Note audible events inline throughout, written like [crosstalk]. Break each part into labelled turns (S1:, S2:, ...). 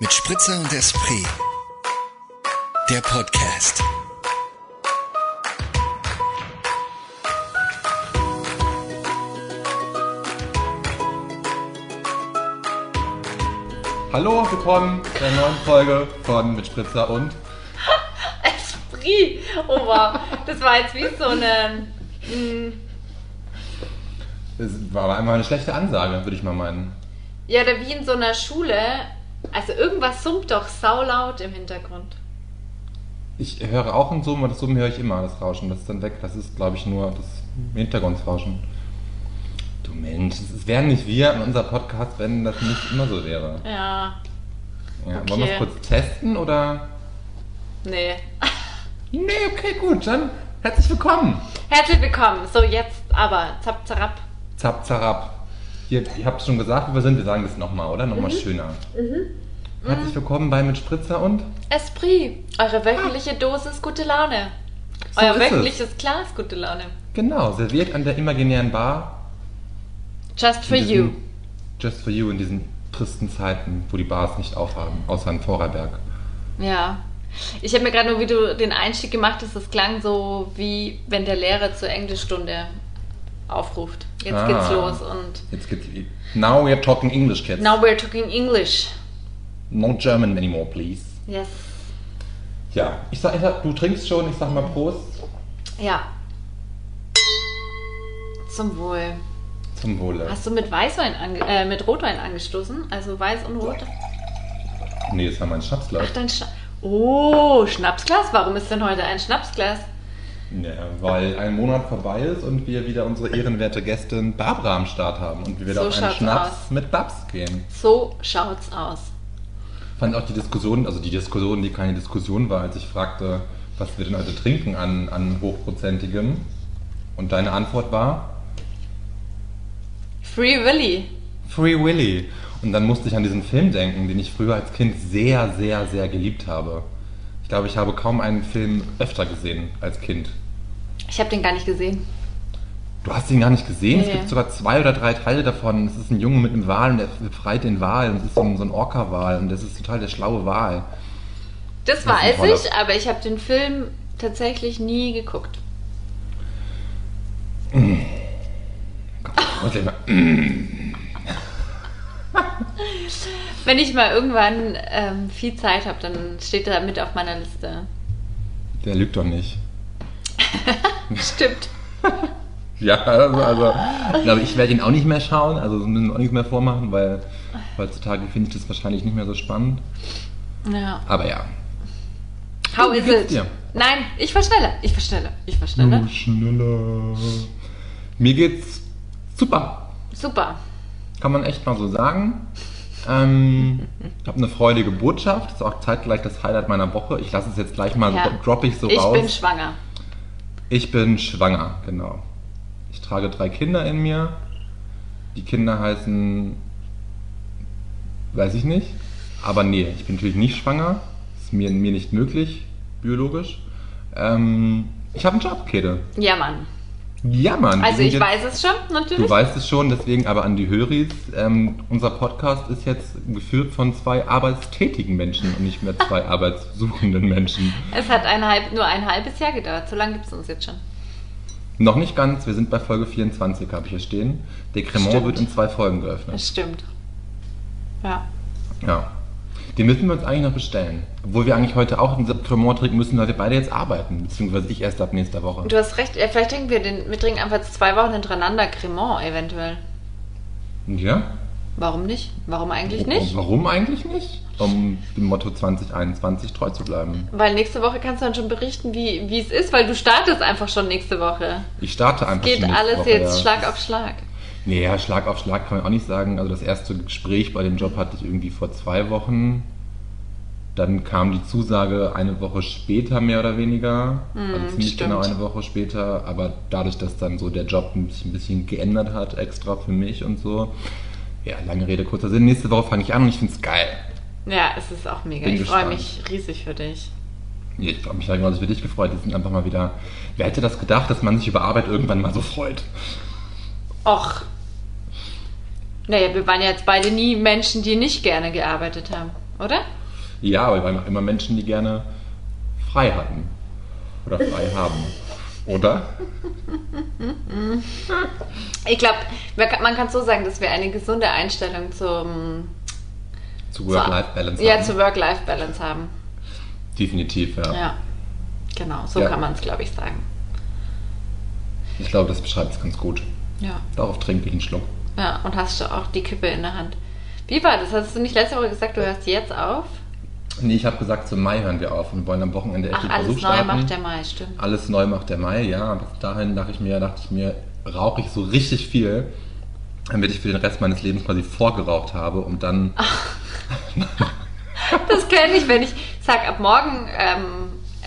S1: Mit Spritzer und Esprit. Der Podcast.
S2: Hallo, willkommen zu einer neuen Folge von Mit Spritzer und. [laughs]
S3: Esprit. Oh wow, das war jetzt wie so eine. mm,
S2: Das war aber einmal eine schlechte Ansage, würde ich mal meinen.
S3: Ja, oder wie in so einer Schule. Also irgendwas summt doch saulaut im Hintergrund.
S2: Ich höre auch ein Summen, aber das Summen höre ich immer, das Rauschen. Das ist dann weg. Das ist, glaube ich, nur das Hintergrundsrauschen. Du Mensch, es wären nicht wir in unser Podcast, wenn das nicht immer so wäre.
S3: Ja,
S2: Ja,
S3: Okay.
S2: Wollen wir es kurz testen oder?
S3: nee.
S2: Nee, okay, gut, dann herzlich willkommen.
S3: Herzlich willkommen. So, jetzt aber. Zap, zarab.
S2: Zap, zarab. Hier, ihr habt schon gesagt, wo wir sind. Wir sagen das nochmal, oder? Nochmal
S3: Mhm.
S2: schöner. Herzlich willkommen bei Mit Spritzer und.
S3: Esprit. Eure wöchentliche Dosis gute Laune.
S2: So
S3: Euer
S2: es.
S3: wöchentliches Glas gute Laune.
S2: Genau, serviert an der imaginären Bar.
S3: Just for
S2: in
S3: you.
S2: diesen- Just for you in diesen tristen Zeiten, wo die Bars nicht aufhaben, außer in Vorarlberg.
S3: Ja. Ich habe mir gerade nur, wie du den Einstieg gemacht hast, das klang so wie wenn der Lehrer zur Englischstunde aufruft. Jetzt
S2: Ah.
S3: geht's los und
S2: Jetzt geht's. Now we're talking English, kids.
S3: now we're talking English.
S2: No German anymore, please.
S3: Yes.
S2: Ja, ich sag, ich sag, du trinkst schon, ich sag mal Prost.
S3: Ja. Zum Wohl.
S2: Zum Wohle.
S3: Hast du mit Weißwein äh, mit Rotwein angestoßen? Also weiß und rot?
S2: Nee, das war mein Schnapsglas.
S3: Ach, dein Schna Oh, Schnapsglas. Warum ist denn heute ein Schnapsglas?
S2: Ja, weil ein Monat vorbei ist und wir wieder unsere ehrenwerte Gästin Barbara am Start haben und wir wieder
S3: So
S2: auf einen Schnaps
S3: aus.
S2: mit Babs gehen.
S3: So schaut's aus.
S2: fand auch die Diskussion, also die Diskussion, die keine Diskussion war, als ich fragte, was wir denn heute trinken an, an hochprozentigem. Und deine Antwort war
S3: Free Willy.
S2: Free Willy. Und dann musste ich an diesen Film denken, den ich früher als Kind sehr, sehr, sehr geliebt habe. Ich glaube, ich habe kaum einen Film öfter gesehen als Kind.
S3: Ich habe den gar nicht gesehen.
S2: Du hast ihn gar nicht gesehen? Es
S3: Nee.
S2: gibt sogar zwei oder drei Teile davon. Es ist ein Junge mit einem Wal und der befreit den Wal. Und es ist so ein, so ein Orca-Wal und das ist total der schlaue Wal.
S3: Das
S2: Das
S3: weiß
S2: toller-
S3: ich, aber ich habe den Film tatsächlich nie geguckt.
S2: Und ich mal,
S3: Wenn ich mal irgendwann ähm, viel Zeit habe, dann steht er mit auf meiner Liste.
S2: der lügt doch nicht. [laughs]
S3: Stimmt.
S2: Ja, also, also ich glaube, ich werde ihn auch nicht mehr schauen, also so müssen wir auch nichts mehr vormachen, weil heutzutage finde ich das wahrscheinlich nicht mehr so spannend.
S3: Ja.
S2: Aber ja.
S3: How
S2: Wie
S3: is it?
S2: dir?
S3: Nein, ich verstelle. Ich verstelle. Ich verstelle.
S2: Oh, schneller. Mir geht's super.
S3: Super.
S2: Kann man echt mal so sagen. Ähm, ich habe eine freudige Botschaft. Das ist auch zeitgleich das Highlight meiner Woche. Ich lasse es jetzt gleich mal,
S3: Ja.
S2: so, drop ich so
S3: ich
S2: raus.
S3: bin schwanger.
S2: Ich bin schwanger, genau. Ich trage drei Kinder in mir. Die Kinder heißen, weiß ich nicht. Aber nee, ich bin natürlich nicht schwanger. Ist mir, mir nicht möglich, biologisch. Ähm, ich habe einen Job, Käthe.
S3: Ja, Mann.
S2: Ja, Mann.
S3: Also ich
S2: jetzt-
S3: weiß es schon, natürlich.
S2: Du weißt es schon, deswegen aber an die Höris. Ähm, unser Podcast ist jetzt geführt von zwei arbeitstätigen Menschen und nicht mehr zwei [laughs] arbeitssuchenden Menschen.
S3: Es hat ein halb, nur ein halbes Jahr gedauert. So lange gibt es uns jetzt schon.
S2: Noch nicht ganz, wir sind bei Folge 24, habe ich hier stehen. Der Cremant wird in zwei Folgen geöffnet.
S3: Das stimmt. Ja.
S2: Ja. Den müssen wir uns eigentlich noch bestellen. Obwohl wir eigentlich heute auch einen Cremant trinken müssen, weil wir beide jetzt arbeiten. Beziehungsweise ich erst ab nächster Woche.
S3: Du hast recht. Ja, vielleicht trinken wir den. Wir trinken einfach zwei Wochen hintereinander Cremant eventuell.
S2: Ja?
S3: Warum nicht? Warum eigentlich nicht?
S2: Warum eigentlich nicht? Um dem Motto 2021 treu zu bleiben.
S3: Weil nächste Woche kannst du dann schon berichten, wie, wie es ist, weil du startest einfach schon nächste Woche.
S2: Ich starte einfach
S3: Geht
S2: schon nächste
S3: alles
S2: Woche,
S3: jetzt
S2: ja.
S3: Schlag auf Schlag.
S2: Nee, ja, Schlag auf Schlag kann man auch nicht sagen. Also das erste Gespräch bei dem Job hatte ich irgendwie vor zwei Wochen. Dann kam die Zusage eine Woche später, mehr oder weniger. also ziemlich
S3: stimmt.
S2: genau eine Woche später. Aber dadurch, dass dann so der Job sich ein bisschen geändert hat, extra für mich und so. Ja, lange Rede, kurzer Sinn. Nächste Woche fange ich an und ich finde es geil.
S3: Ja, es ist auch mega.
S2: Bin
S3: ich freue mich riesig für dich.
S2: Ja, ich habe mich ja genauso für dich gefreut. Die sind einfach mal wieder. Wer hätte das gedacht, dass man sich über Arbeit irgendwann mal so freut?
S3: Och. Naja, wir waren ja jetzt beide nie Menschen, die nicht gerne gearbeitet haben. oder?
S2: Ja, aber wir waren auch immer Menschen, die gerne frei hatten. Oder frei [laughs] haben. Oder?
S3: Ich glaube, man kann so sagen, dass wir eine gesunde Einstellung zum
S2: Zu Work-Life-Balance
S3: ja,
S2: haben.
S3: zur Work-Life-Balance haben.
S2: Definitiv, ja.
S3: Ja, genau, so
S2: Ja.
S3: kann man es, glaube ich, sagen.
S2: Ich glaube, das beschreibt es ganz gut.
S3: Ja.
S2: Darauf trinke ich einen Schluck.
S3: Ja, und hast du auch die Kippe in der Hand. Wie war das? Hast du nicht letzte Woche gesagt, du hörst jetzt auf?
S2: Nee, ich habe gesagt, zum Mai hören wir auf und wollen am Wochenende echt
S3: Ach,
S2: den
S3: alles
S2: Versuch
S3: neu
S2: starten.
S3: macht der Mai, stimmt.
S2: Alles neu macht der Mai, ja. Bis dahin dachte ich mir, dachte ich mir, rauche ich so richtig viel, damit ich für den Rest meines Lebens quasi vorgeraucht habe und dann [laughs]
S3: Das kenne ich, wenn ich sag, ab morgen ähm,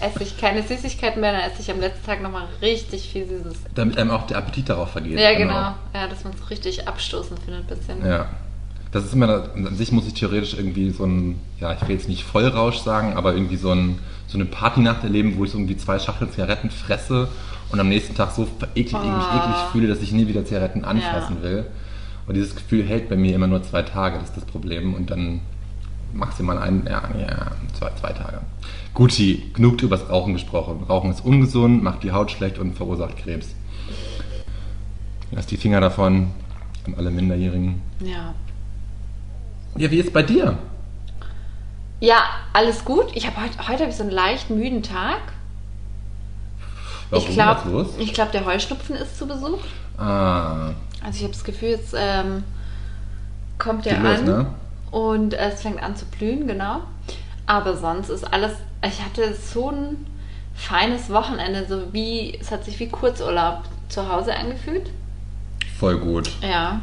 S3: esse ich keine Süßigkeiten mehr, dann esse ich am letzten Tag nochmal richtig viel Süßes.
S2: damit einem auch der Appetit darauf vergeht.
S3: Ja, genau. Ja, dass man es richtig abstoßend findet, ein bisschen.
S2: Ja. Das ist immer, an sich muss ich theoretisch irgendwie so ein, ja, ich will jetzt nicht Vollrausch sagen, aber irgendwie so, ein, so eine Partynacht erleben, wo ich so irgendwie zwei Schachteln Zigaretten fresse und am nächsten Tag so eklig, eklig,
S3: Oh.
S2: eklig fühle, dass ich nie wieder Zigaretten anfassen
S3: Ja.
S2: will. Und dieses Gefühl hält bei mir immer nur zwei Tage, das ist das Problem. Und dann maximal ein, ja, ja, zwei, zwei Tage. Guti, genug übers Rauchen gesprochen. Rauchen ist ungesund, macht die Haut schlecht und verursacht Krebs. Lass die Finger davon an alle Minderjährigen.
S3: Ja.
S2: Ja, wie ist bei dir?
S3: Ja, alles gut. Ich habe heute, heute habe ich so einen leicht müden Tag.
S2: Warum
S3: ich glaube,
S2: was los?
S3: ich glaube, der Heuschnupfen ist zu Besuch.
S2: Ah,
S3: Also ich habe das Gefühl, jetzt ähm, kommt der
S2: geht los,
S3: an
S2: ne?
S3: Und es fängt an zu blühen, genau. Aber sonst ist alles. Ich hatte so ein feines Wochenende, so wie es hat sich wie Kurzurlaub zu Hause angefühlt.
S2: Voll gut.
S3: Ja,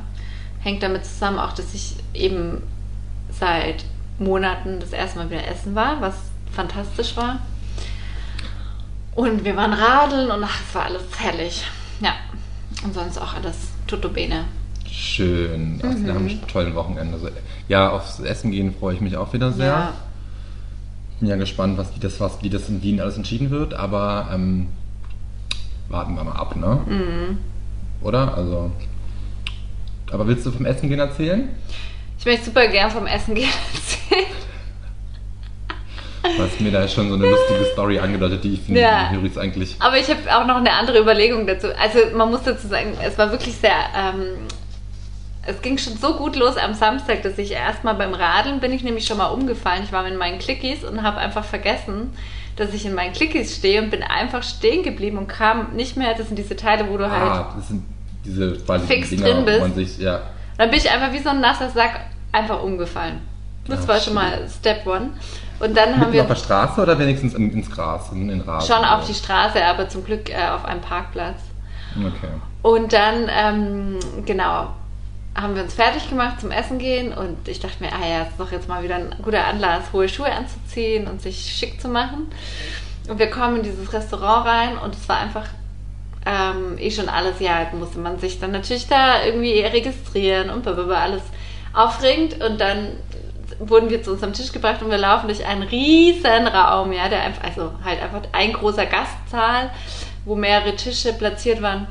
S3: hängt damit zusammen auch, dass ich eben seit Monaten das erste Mal wieder essen war, was fantastisch war. Und wir waren radeln und ach, es war alles herrlich. Ja, und sonst auch alles tutto bene.
S2: Schön. Ach,
S3: Mhm.
S2: Wir haben einen tollen Wochenende. Also, ja, aufs Essen gehen freue ich mich auch wieder sehr.
S3: Ja,
S2: Bin ja gespannt, was, wie, das, was, wie das in Wien alles entschieden wird, aber ähm, warten wir mal ab, ne?
S3: Mhm.
S2: Oder? Also. Aber willst du vom Essen gehen erzählen?
S3: ich möchte super gern vom Essen gehen [laughs] erzählen.
S2: Du hast mir da schon so eine lustige Story angedeutet, die ich finde,
S3: Ja.
S2: Juris eigentlich.
S3: Aber ich habe auch noch eine andere Überlegung dazu. Also man muss dazu sagen, es war wirklich sehr, ähm, es ging schon so gut los am Samstag, dass ich erstmal beim Radeln bin ich nämlich schon mal umgefallen. Ich war mit meinen Clickies und habe einfach vergessen, dass ich in meinen Clickies stehe und bin einfach stehen geblieben und kam nicht mehr. Das sind diese Teile, wo du halt
S2: Ah, das sind diese
S3: Fix
S2: Dinger,
S3: drin bist.
S2: sich, ja.
S3: Dann bin ich einfach wie so ein nasser Sack einfach umgefallen. Das
S2: Ach,
S3: war schon mal Step One. Und dann haben wir
S2: auf der Straße oder wenigstens in, ins Gras, in den Rasen?
S3: schon auf die Straße, aber zum Glück äh, auf einem Parkplatz.
S2: Okay.
S3: Und dann, ähm, genau, haben wir uns fertig gemacht zum Essen gehen und ich dachte mir, ah ja, ist doch jetzt mal wieder ein guter Anlass, hohe Schuhe anzuziehen und sich schick zu machen. Und wir kommen in dieses Restaurant rein und es war einfach ähm, eh schon alles, ja, musste man sich dann natürlich da irgendwie registrieren und blablabla, alles aufregend und dann wurden wir zu unserem Tisch gebracht und wir laufen durch einen riesen Raum, ja, der einfach, also halt einfach ein großer Gastsaal, wo mehrere Tische platziert waren.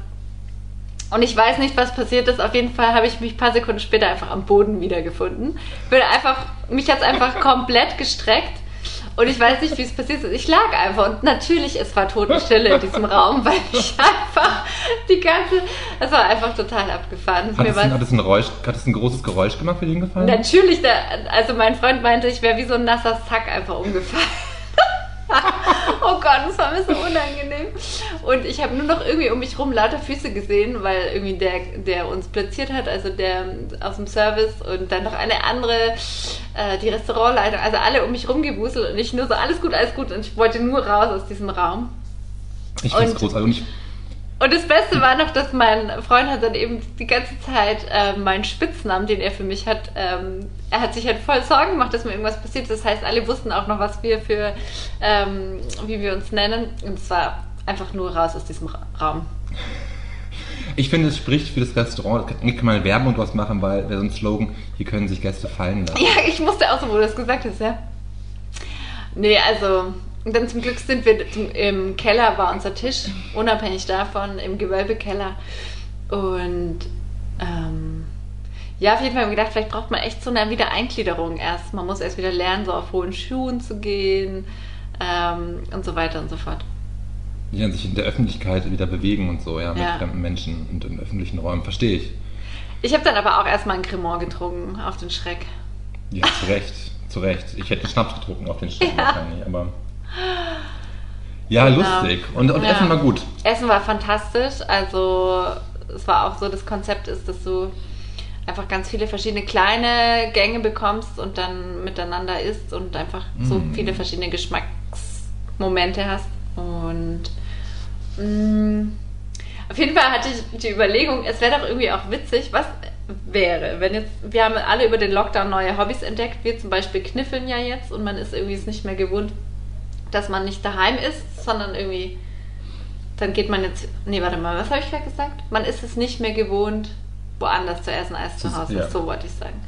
S3: Und ich weiß nicht, was passiert ist. Auf jeden Fall habe ich mich ein paar Sekunden später einfach am Boden wiedergefunden. Bin einfach, mich hat es einfach [laughs] komplett gestreckt. Und ich weiß nicht, wie es passiert ist. Ich lag einfach und natürlich, es war Totenstille in diesem Raum, weil ich [laughs] einfach die ganze, es war einfach total abgefahren.
S2: Hat es, ein, hat, es ein Geräusch, hat es ein großes Geräusch gemacht für den gefallen?
S3: Natürlich, da, also mein Freund meinte, ich wäre wie so ein nasser Sack einfach umgefallen. [laughs] oh Gott, das war mir so unangenehm. Und ich habe nur noch irgendwie um mich rum lauter Füße gesehen, weil irgendwie der, der uns platziert hat, also der aus dem Service und dann noch eine andere, äh, die Restaurantleitung, also alle um mich rumgewuselt und ich nur so, alles gut, alles gut. Und ich wollte nur raus aus diesem Raum.
S2: ich finde es großartig. Und ich,
S3: Und das Beste war noch, dass mein Freund hat dann eben die ganze Zeit äh, meinen Spitznamen, den er für mich hat, ähm, er hat sich halt voll Sorgen gemacht, dass mir irgendwas passiert. Das heißt, alle wussten auch noch, was wir für, ähm, wie wir uns nennen. Und es war einfach nur raus aus diesem Ra Raum.
S2: ich finde, es spricht für das Restaurant. Eigentlich kann man Werbung draus machen, weil wäre so ein Slogan, hier können sich Gäste fallen lassen.
S3: Ja, ich musste auch so, wo du das gesagt hast, ja. Nee, also, und dann zum Glück sind wir im Keller, war unser Tisch, unabhängig davon, im Gewölbekeller. Und ähm, Ja, auf jeden Fall haben wir gedacht, vielleicht braucht man echt so eine Wiedereingliederung erst. Man muss erst wieder lernen, so auf hohen Schuhen zu gehen ähm, und so weiter und so fort.
S2: Ja, sich in der Öffentlichkeit wieder bewegen und so, ja, mit
S3: Ja.
S2: fremden Menschen und in öffentlichen Räumen, verstehe ich.
S3: Ich habe dann aber auch erstmal ein Cremant getrunken auf den Schreck.
S2: Ja, zu Recht, zu Recht. Ich hätte Schnaps getrunken auf den Stellen wahrscheinlich, aber. Ja,
S3: Genau.
S2: lustig. Und, und
S3: Ja.
S2: Essen war gut.
S3: Essen war fantastisch. Also es war auch so, das Konzept ist, dass du einfach ganz viele verschiedene kleine Gänge bekommst und dann miteinander isst und einfach so
S2: Mm.
S3: viele verschiedene Geschmacksmomente hast. Und mh, auf jeden Fall hatte ich die Überlegung, es wäre doch irgendwie auch witzig, was wäre, wenn jetzt, wir haben alle über den Lockdown neue Hobbys entdeckt, wir zum Beispiel kniffeln ja jetzt und man ist irgendwie es nicht mehr gewohnt, dass man nicht daheim ist, sondern irgendwie, dann geht man jetzt, nee, warte mal, was habe ich gerade gesagt? Man ist es nicht mehr gewohnt, woanders zu essen als zu Hause,
S2: ja.
S3: so wollte ich sagen.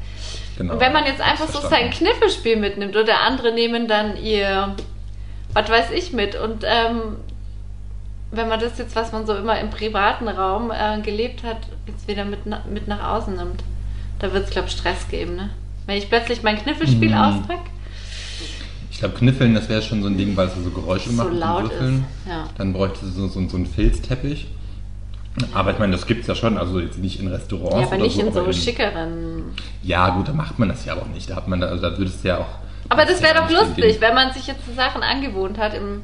S2: Genau.
S3: Und wenn man jetzt einfach so sein. Kniffelspiel mitnimmt oder andere nehmen dann ihr, was weiß ich, mit und ähm, wenn man das jetzt, was man so immer im privaten Raum äh, gelebt hat, jetzt wieder mit, na, mit nach außen nimmt, da wird es, glaube ich, Stress geben, ne? Wenn ich plötzlich mein Kniffelspiel
S2: Mhm.
S3: auspacke,
S2: Ich glaube, Kniffeln, das wäre schon so ein Ding, weil es so Geräusche
S3: So
S2: macht mit
S3: laut
S2: Würfeln.
S3: ist, ja.
S2: Dann bräuchte es so, so, so einen Filzteppich. Aber ich meine, das gibt es ja schon, also jetzt nicht in Restaurants.
S3: ja, aber
S2: oder
S3: nicht
S2: so,
S3: in so
S2: aber
S3: schickeren.
S2: Ja, gut, da macht man das ja auch nicht. Da hat man da, also da würdest du ja auch.
S3: Aber das wäre
S2: ja
S3: doch lustig, wenn man sich jetzt so Sachen angewohnt hat im,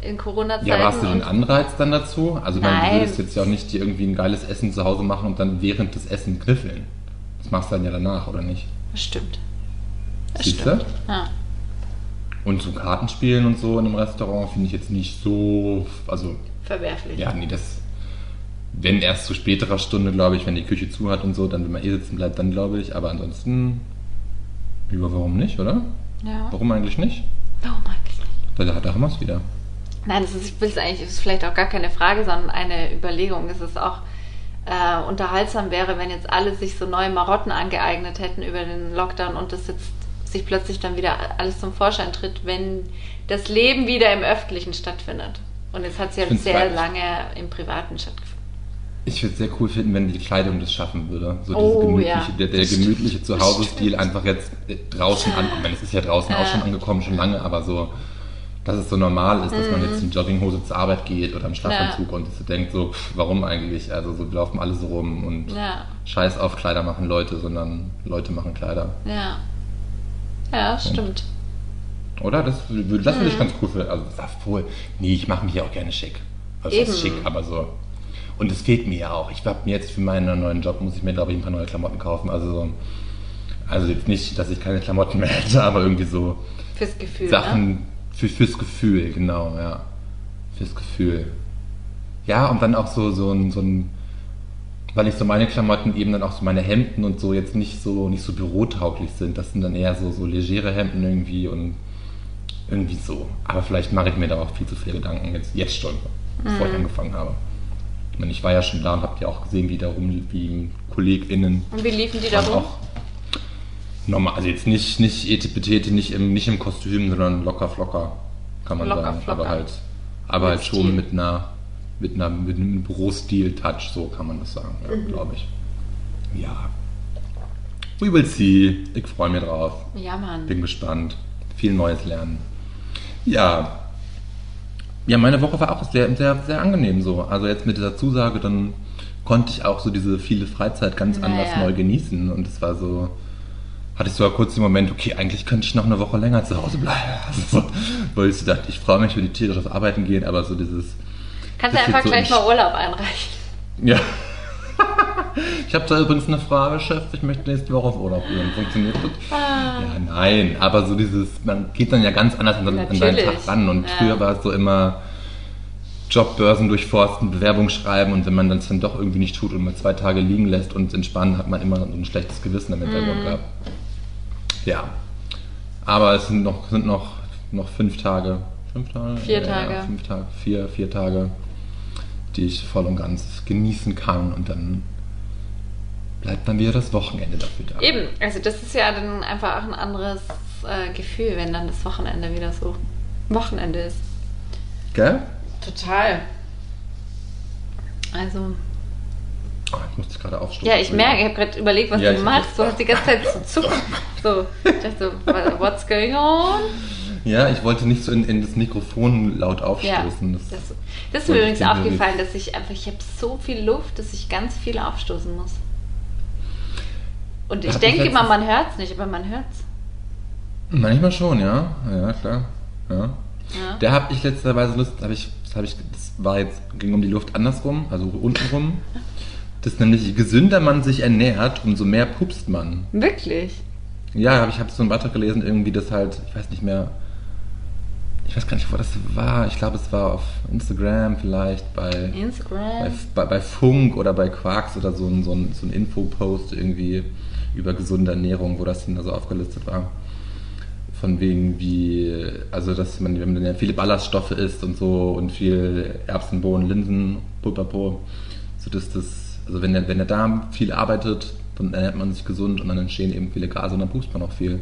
S3: in Corona-Zeiten.
S2: Ja, hast du den Anreiz dann dazu? Also,
S3: Nein.
S2: du würdest jetzt ja auch nicht dir irgendwie ein geiles Essen zu Hause machen und dann während des Essen kniffeln. Das machst du dann ja danach, oder nicht?
S3: Das stimmt. Das
S2: Siehst
S3: stimmt.
S2: du?
S3: Ja.
S2: Und so Kartenspielen und so in einem Restaurant finde ich jetzt nicht so. Also,
S3: Verwerflich.
S2: ja, nee, das. Wenn erst zu späterer Stunde, glaube ich, wenn die Küche zu hat und so, dann, wenn man eh sitzen bleibt, dann glaube ich. Aber ansonsten. Ja, warum nicht, oder?
S3: Ja.
S2: Warum eigentlich nicht?
S3: Warum eigentlich nicht?
S2: Da, da haben wir es wieder.
S3: Nein, das ist, ich will es eigentlich, das ist vielleicht auch gar keine Frage, sondern eine Überlegung. Es ist auch äh, unterhaltsam wäre, wenn jetzt alle sich so neue Marotten angeeignet hätten über den Lockdown und das jetzt sich plötzlich dann wieder alles zum Vorschein tritt, wenn das Leben wieder im Öffentlichen stattfindet. Und jetzt hat es ja
S2: find's
S3: sehr lange im Privaten stattgefunden.
S2: Ich würde es sehr cool finden, wenn die Kleidung das schaffen würde. So
S3: Oh,
S2: gemütliche,
S3: ja.
S2: der, der gemütliche. Zuhause-Stil einfach jetzt äh, draußen ankommt. Ich meine, es ist ja draußen auch
S3: Ja.
S2: schon angekommen, schon lange, aber so, dass es so normal ist, dass man
S3: Mhm.
S2: jetzt in Jogginghose zur Arbeit geht oder im Schlafanzug und sich so denkt, so, pff, warum eigentlich? Also so wir laufen alle so rum und
S3: Ja,
S2: scheiß auf Kleider machen Leute, sondern Leute machen Kleider.
S3: ja. Ja, stimmt.
S2: Oder? Das, würde- das würde ich ganz cool finden. Also, sag wohl, nee, ich mache mich ja auch gerne schick. Also,
S3: Eben.
S2: schick, aber so. Und es fehlt mir ja auch. Ich habe mir jetzt für meinen neuen Job, muss ich mir, glaube ich, ein paar neue Klamotten kaufen. Also, so, also jetzt nicht, dass ich keine Klamotten mehr [laughs] hätte, aber irgendwie so
S3: Fürs Gefühl. Ne?
S2: Sachen für, fürs Gefühl, genau, ja. Fürs Gefühl. Ja, und dann auch so, so ein, so ein, weil ich so meine Klamotten eben dann auch so meine Hemden und so jetzt nicht so, nicht so bürotauglich sind. Das sind dann eher so, so legere Hemden irgendwie und irgendwie so. Aber vielleicht mache ich mir da auch viel zu viele Gedanken jetzt, jetzt schon, bevor ich angefangen habe. Ich meine, ich war ja schon da und habt ja auch gesehen, wie da rum, wie KollegInnen
S3: Und wie liefen die da rum?
S2: auch normal, also jetzt nicht, nicht etipetete, nicht im, nicht im Kostüm, sondern locker flocker, kann man
S3: Locker
S2: sagen.
S3: flocker.
S2: Aber halt, aber
S3: Mit
S2: halt schon
S3: Stil.
S2: mit einer, mit einer, mit einem Bürostil-Touch, so kann man das sagen, ja,
S3: Mhm.
S2: glaube ich. Ja. We will see. Ich freue mich drauf.
S3: Ja, Mann.
S2: Bin gespannt. Viel Neues lernen. Ja. Ja, meine Woche war auch sehr, sehr, sehr angenehm so. Also jetzt mit dieser Zusage, dann konnte ich auch so diese viele Freizeit ganz
S3: Naja.
S2: anders neu genießen. Und es war so, hatte ich sogar kurz den Moment, okay, eigentlich könnte ich noch eine Woche länger zu Hause bleiben. Also, [laughs] so, weil ich so dachte, ich freue mich, wenn die Tiere auf Arbeiten gehen, aber so dieses,
S3: Kannst du
S2: das
S3: einfach gleich mal Urlaub einreichen.
S2: ja. [laughs] ich habe da übrigens eine Frage, Chef. Ich möchte nächste Woche auf Urlaub gehen. Funktioniert das?
S3: Ah.
S2: Ja, nein. Aber so dieses, man geht dann ja ganz anders an, an
S3: Natürlich.
S2: Tag ran. Und
S3: Ja.
S2: früher war es so immer Jobbörsen durchforsten, Bewerbung schreiben. Und wenn man das dann doch irgendwie nicht tut und mal zwei Tage liegen lässt und entspannen, hat man immer so ein schlechtes Gewissen im Hintergrund
S3: Mhm.
S2: gehabt. Ja. Aber es sind noch, sind noch, noch fünf Tage. Fünf Tage?
S3: Vier
S2: Ja, ja,
S3: Tage.
S2: fünf Tage. Vier, vier Tage, die ich voll und ganz genießen kann. Und dann bleibt dann wieder das Wochenende dafür da.
S3: Eben, also das ist ja dann einfach auch ein anderes äh, Gefühl, wenn dann das Wochenende wieder so Wochenende ist.
S2: Gell?
S3: Total. Also,
S2: Oh, jetzt musste ich gerade aufstoßen.
S3: Ja, ich merke, ich habe gerade überlegt, was
S2: Ja,
S3: du
S2: ich-
S3: machst. Du hast die ganze Zeit so [laughs] zucken. So, ich dachte so, what's going on?
S2: Ja, ich wollte nicht so in, in das Mikrofon laut
S3: Ja,
S2: aufstoßen.
S3: das,
S2: Das,
S3: das ist mir übrigens aufgefallen, dass ich einfach, ich habe so viel Luft, dass ich ganz viel aufstoßen muss. Und ich
S2: Hat
S3: denke immer, man hört es nicht, aber man hört es.
S2: manchmal schon, ja. Ja, klar. Ja.
S3: Ja.
S2: Da habe ich letzterweise Lust, habe ich, das habe ich, das war jetzt, ging um die Luft andersrum, also untenrum. [laughs] Das nämlich, je gesünder man sich ernährt, umso mehr pupst man.
S3: Wirklich?
S2: Ja, hab ich habe so einen Beitrag gelesen, irgendwie das halt, ich weiß nicht mehr, ich weiß gar nicht, wo das war. Ich glaube, es war auf Instagram vielleicht, bei,
S3: Instagram.
S2: bei, bei Funk oder bei Quarks oder so ein, so ein, so ein Infopost irgendwie über gesunde Ernährung, wo das dann da so aufgelistet war. Von wegen wie, also dass man, wenn man ja viele Ballaststoffe isst und so und viel Erbsen, Bohnen, Linsen, Pulpapo, so dass das, also wenn der, wenn der Darm viel arbeitet, dann ernährt man sich gesund und dann entstehen eben viele Gase und dann pupst man auch viel.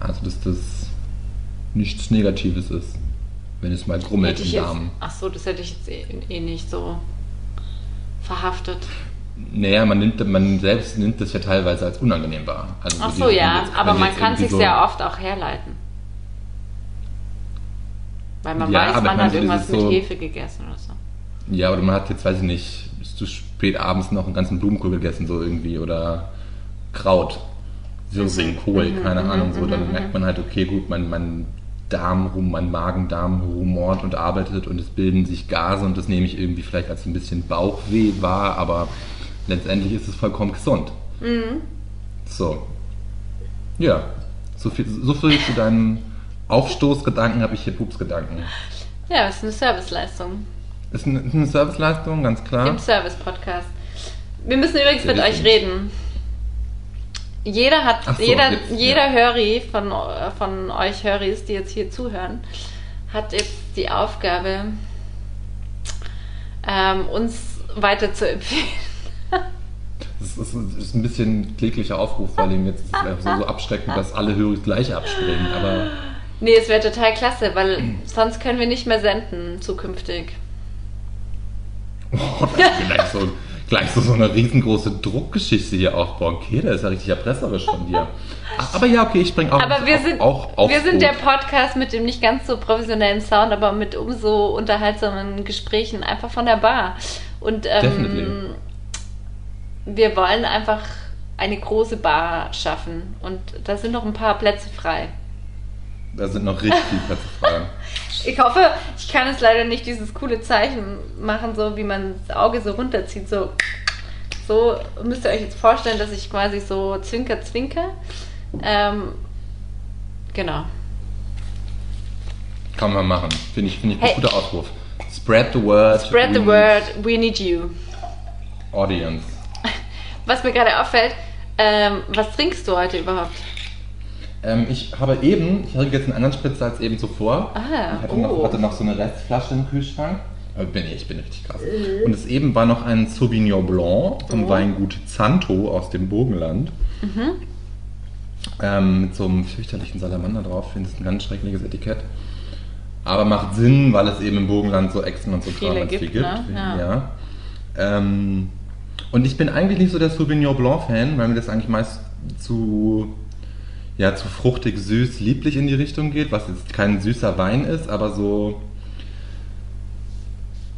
S2: Also dass das nichts Negatives ist, wenn es mal grummelt im Darm.
S3: ach so, das hätte ich jetzt eh, eh nicht so verhaftet.
S2: Naja, man nimmt, man selbst nimmt das ja teilweise als unangenehm wahr. Also
S3: Ach so, ja,
S2: jetzt-
S3: aber man kann sich
S2: so-
S3: sehr oft auch herleiten. Weil man
S2: Ja,
S3: weiß, man hat
S2: so
S3: irgendwas mit
S2: so-
S3: Hefe gegessen oder so.
S2: Ja, oder man hat jetzt, weiß ich nicht, ist zu spät abends noch einen ganzen Blumenkohl gegessen, so irgendwie, oder Kraut, Wirsing, Kohl,
S3: Mhm,
S2: keine
S3: mhm,
S2: Ahnung, so,
S3: mhm,
S2: dann merkt man halt, okay, gut, mein, mein Darm, rum, mein Magen-Darm rumort und arbeitet und es bilden sich Gase und das nehme ich irgendwie vielleicht als ein bisschen Bauchweh wahr, aber letztendlich ist es vollkommen gesund.
S3: Mhm.
S2: So. Ja, so viel, so viel zu deinem Aufstoßgedanken habe ich hier Pupsgedanken.
S3: Ja, das ist eine Serviceleistung
S2: Ist eine, ist eine Serviceleistung, ganz klar.
S3: im Service-Podcast. Wir müssen übrigens
S2: Ja,
S3: mit euch reden. Jeder hat,
S2: so,
S3: jeder,
S2: jetzt,
S3: jeder
S2: ja.
S3: Höri von, von euch Höris, die jetzt hier zuhören, hat jetzt die Aufgabe, ähm, uns weiter zu empfehlen.
S2: Das ist, das ist ein bisschen kläglicher Aufruf, weil ihm jetzt ist es so, so abschreckend, dass alle Hörer gleich abspringen. Aber
S3: Nee, es wäre total klasse, weil sonst können wir nicht mehr senden zukünftig. [laughs]
S2: oh, das ist gleich, so, gleich so, so eine riesengroße Druckgeschichte hier aufbauen. Okay, das ist ja richtig erpresserisch von dir. [laughs] Aber ja, okay, ich spring auch,
S3: Aber wir
S2: auch,
S3: sind,
S2: auch aufs
S3: wir sind der. Podcast mit dem nicht ganz so professionellen Sound, aber mit umso unterhaltsamen Gesprächen einfach von der Bar. Und
S2: Definitely.
S3: ähm, wir wollen einfach eine große Bar schaffen. Und da sind noch ein paar Plätze frei.
S2: Da sind noch richtig viele Plätze frei. [laughs]
S3: Ich hoffe, ich kann es leider nicht dieses coole Zeichen machen, so wie man das Auge so runterzieht. So, so müsst ihr euch jetzt vorstellen, dass ich quasi so zwinker, zwinker. Ähm, genau.
S2: Kann man machen. Finde ich, finde ich
S3: Hey.
S2: ein guter Ausruf. Spread the word.
S3: Spread the word, we need you.
S2: Audience. [laughs]
S3: Was mir gerade auffällt, ähm, was trinkst du heute überhaupt?
S2: Ähm, ich habe eben, ich trinke jetzt einen anderen Spritzer als eben zuvor.
S3: Ah,
S2: ich hatte,
S3: oh.
S2: noch, hatte noch so eine Restflasche im Kühlschrank. Aber bin ich, ich bin richtig krass.
S3: Mhm.
S2: Und es eben war noch ein Sauvignon Blanc vom
S3: Oh.
S2: Weingut Zanto aus dem Burgenland.
S3: Mhm.
S2: Ähm, mit so einem fürchterlichen Salamander drauf. Ich finde es ein ganz schreckliches Etikett. Aber macht Sinn, weil es eben im Burgenland so Echsen und so Kram ganz viel
S3: gibt,
S2: gibt.
S3: ne? Ja.
S2: Ja. Ähm, und ich bin eigentlich nicht so der Sauvignon Blanc-Fan, weil mir das eigentlich meist zu, ja, zu fruchtig, süß, lieblich in die Richtung geht, was jetzt kein süßer Wein ist, aber so.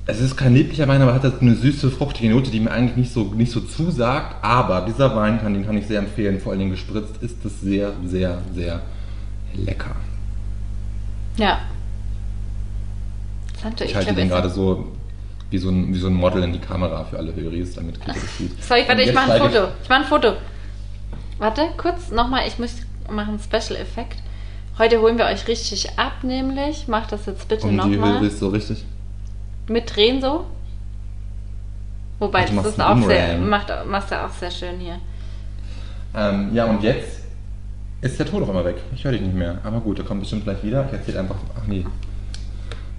S2: Es ist kein lieblicher Wein, aber hat eine süße, fruchtige Note, die mir eigentlich nicht so, nicht so zusagt. Aber dieser Wein, kann, den kann ich sehr empfehlen, vor allen Dingen gespritzt, ist es sehr, sehr, sehr lecker.
S3: Ja. Santo,
S2: Ich,
S3: ich,
S2: halte den gerade so wie so, ein, wie so ein Model in die Kamera für alle Höris, damit ich das sieht.
S3: Sorry, warte, ich mache ein Foto. Ich mache ein Foto. Warte, kurz nochmal, ich muss machen Special Effekt. Heute holen wir euch richtig ab, nämlich. Mach das jetzt bitte nochmal.
S2: Höris so richtig.
S3: Mit Drehen so. Wobei,
S2: Ach,
S3: das ist auch sehr, macht, machst du auch sehr schön hier.
S2: Ähm, ja, und jetzt ist der Ton auf einmal weg. Ich höre dich nicht mehr. Aber gut, der kommt bestimmt gleich wieder. Ich erzähle einfach. Ach nee.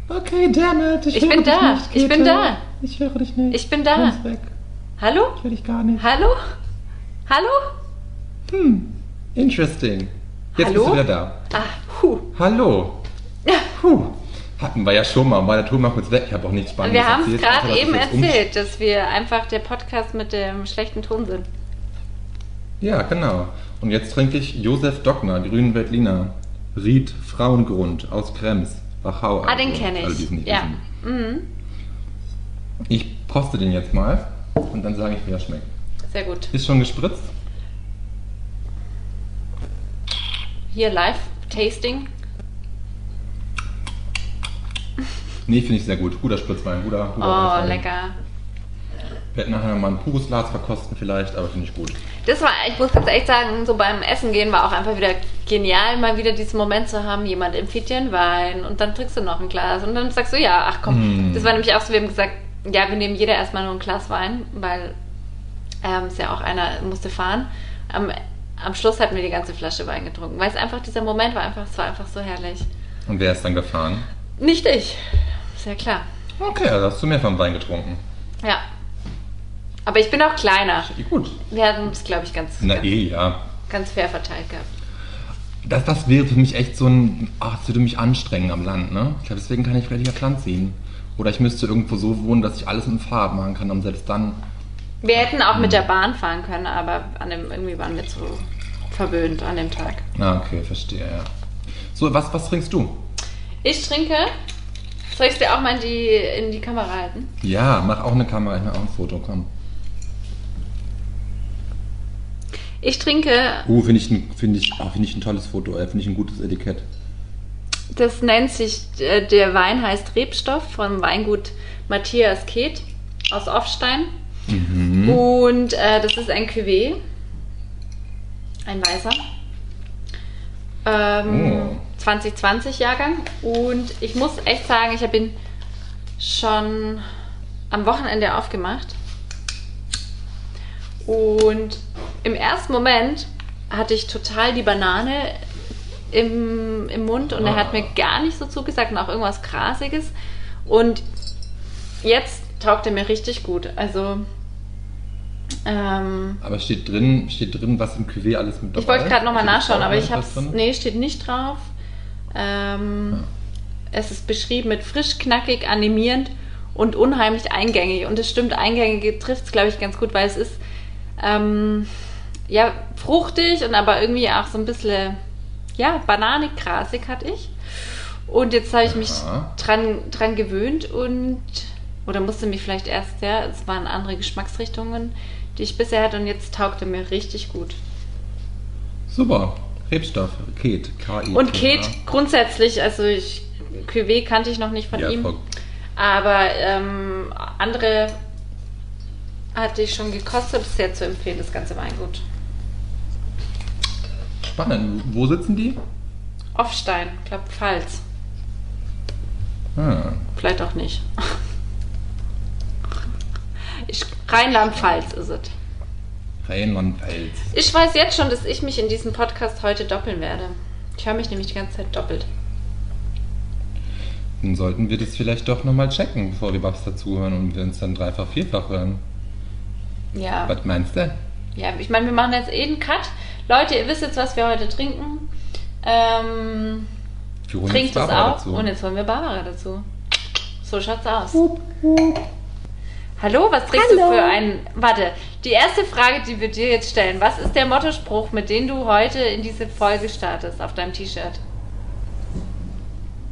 S2: Okay, damn it.
S3: Ich
S2: höre
S3: bin da.
S2: Nicht,
S3: Ich bin da.
S2: Ich höre dich nicht.
S3: Ich bin da.
S2: Weg.
S3: Hallo?
S2: Ich höre dich gar nicht.
S3: Hallo? Hallo?
S2: Hm. Interesting. Jetzt
S3: Hallo?
S2: bist du wieder da.
S3: Ah, puh.
S2: Hallo. Puh. Hatten wir ja schon mal, war der Ton mal kurz weg. Ich habe auch nichts Spannendes
S3: Wir haben es gerade eben erzählt, dass wir einfach der Podcast mit dem schlechten Ton sind.
S2: Ja, genau. Und jetzt trinke ich Josef Dockner, Grünen Veltliner, Ried Frauengrund aus Krems, Wachau.
S3: Ah, den
S2: also,
S3: kenne
S2: es
S3: ich.
S2: nicht
S3: Ja. Mhm.
S2: Ich poste den jetzt mal und dann sage ich, wie er schmeckt.
S3: Sehr gut.
S2: Ist schon gespritzt?
S3: Hier Live-Tasting.
S2: Nee, finde ich sehr gut. Guter Spritzwein, guter, guter
S3: Oh,
S2: Weißwein.
S3: lecker.
S2: Wir hätten nachher mal ein pures Glas verkosten vielleicht, aber finde ich gut.
S3: Das war, ich muss ganz ehrlich sagen, so beim Essen gehen war auch einfach wieder genial, mal wieder diesen Moment zu haben, jemand empfiehlt dir einen Wein und dann trinkst du noch ein Glas und dann sagst du, ja, ach komm.
S2: Mm.
S3: Das war nämlich auch so, wir haben gesagt, ja, wir nehmen jeder erstmal nur ein Glas Wein, weil ähm, ist ja auch einer musste fahren. Am, am Schluss hatten wir die ganze Flasche Wein getrunken, weil es einfach, dieser Moment war einfach, es war einfach so herrlich.
S2: Und wer ist dann gefahren?
S3: Nicht ich, ist ja klar.
S2: Okay, also hast du mehr vom Wein getrunken.
S3: Ja. Aber ich bin auch kleiner.
S2: Gut.
S3: Wir hatten es, glaube ich, ganz,
S2: Na
S3: ganz,
S2: eh, ja.
S3: ganz fair verteilt gehabt.
S2: Das, das wäre für mich echt so ein, ach, das würde mich anstrengen am Land, ne? Ich glaube, deswegen kann ich vielleicht auf Land ziehen. Oder ich müsste irgendwo so wohnen, dass ich alles dem Fahrrad machen kann und selbst dann.
S3: Wir hätten auch mit der Bahn fahren können, aber an dem, irgendwie waren wir zu verwöhnt an dem Tag.
S2: Ah, okay, verstehe, ja. So, was, was trinkst du?
S3: Ich trinke. Soll ich es dir auch mal in die, in die Kamera halten?
S2: Ja, mach auch eine Kamera, ich mach auch ein Foto, komm.
S3: Ich trinke,
S2: Uh, finde ich, ein- finde ich, oh, finde ich ein tolles Foto, äh, finde ich ein gutes Etikett.
S3: das nennt sich, äh, der Wein heißt Rebstoff vom Weingut Matthias Keht aus Offstein.
S2: Mhm.
S3: Und äh, das ist ein Cuvée. Ein weißer. Ähm,
S2: Oh.
S3: 2020 Jahrgang. Und ich muss echt sagen, ich habe ihn schon am Wochenende aufgemacht. Und im ersten Moment hatte ich total die Banane im, im Mund und er hat mir gar nicht so zugesagt und auch irgendwas Grasiges. Und jetzt taugt er mir richtig gut. Also, ähm,
S2: Aber steht drin, steht drin, was im Cuvée alles mit dabei
S3: ich wollte gerade nochmal nachschauen, aber ich habe es. Nee, steht nicht drauf. Ähm, Es ist beschrieben mit frisch, knackig, animierend und unheimlich eingängig. Und es stimmt, eingängig trifft es, glaube ich, ganz gut, weil es ist ähm, ja fruchtig und aber irgendwie auch so ein bisschen ja, bananig, grasig hatte ich. Und jetzt habe ich mich dran, dran gewöhnt und oder musste mich vielleicht erst, ja, es waren andere Geschmacksrichtungen, die ich bisher hatte und jetzt taugte mir richtig gut.
S2: Super. Rebstoff, Ket, K-I.
S3: Und Kate grundsätzlich, also ich, Cuvée kannte ich noch nicht von
S2: Ja,
S3: ihm, aber ähm, andere hatte ich schon gekostet, sehr zu empfehlen, das ganze Weingut.
S2: Spannend. Wo sitzen die?
S3: Offstein, ich glaube Pfalz,
S2: Ah.
S3: vielleicht auch nicht. Rheinland-Pfalz ist es.
S2: Rheinland-Pfalz.
S3: Ich weiß jetzt schon, dass ich mich in diesem Podcast heute doppeln werde. Ich höre mich nämlich die ganze Zeit doppelt.
S2: Dann sollten wir das vielleicht doch nochmal checken, bevor wir was dazuhören und wir uns dann dreifach, vierfach hören.
S3: Ja.
S2: Was meinst du?
S3: Ja, ich meine, wir machen jetzt eh einen Cut. Leute, ihr wisst jetzt, was wir heute trinken. Ähm, trinkt es auch.
S2: dazu.
S3: Und jetzt holen wir Barbara dazu. So schaut's aus. Hallo, was du
S4: Hallo.
S3: für ein. Warte, die erste Frage, die wir dir jetzt stellen: Was ist der Mottospruch, mit dem du heute in diese Folge startest auf deinem T-Shirt?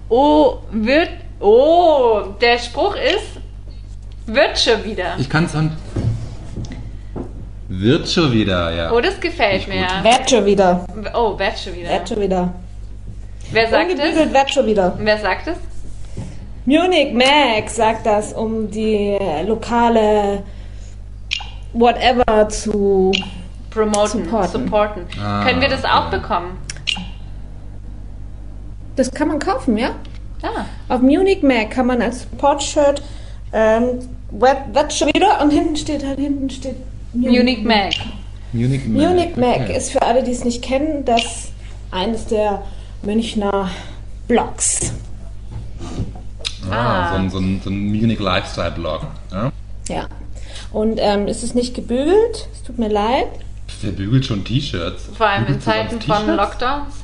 S3: Oh, wird. Oh, der Spruch ist. Wird schon wieder.
S2: Ich kann es an. Wird schon wieder, ja.
S3: Oh, das gefällt
S2: Nicht
S3: mir.
S2: gut.
S4: Werd schon wieder.
S3: Oh, wird schon wieder.
S4: Werd schon wieder.
S3: Wer sagt es?
S4: werd schon wieder.
S3: Wer sagt es?
S4: Munich Max sagt das, um die lokale whatever zu.
S3: Promoten,
S4: Supporten.
S3: supporten.
S2: Ah,
S3: Können wir das auch
S2: okay.
S3: bekommen?
S4: Das kann man kaufen, ja?
S3: Ah,
S4: Auf Munich Mac kann man als Support-Shirt ähm, schon wieder und hinten steht halt hinten steht
S3: Munich Mac.
S2: Munich Mac.
S4: Munich Mac
S2: okay.
S4: ist für alle, die es nicht kennen, das eines der Münchner Blogs.
S2: Ah,
S3: Ah.
S2: So, ein, so, ein, so ein Munich Lifestyle-Blog. Ja?
S4: Ja. Und ähm, es ist nicht gebügelt. Es tut mir leid.
S2: Wer bügelt schon T-Shirts?
S3: Vor allem in
S2: Bügelst du
S3: Zeiten von? Lockdowns.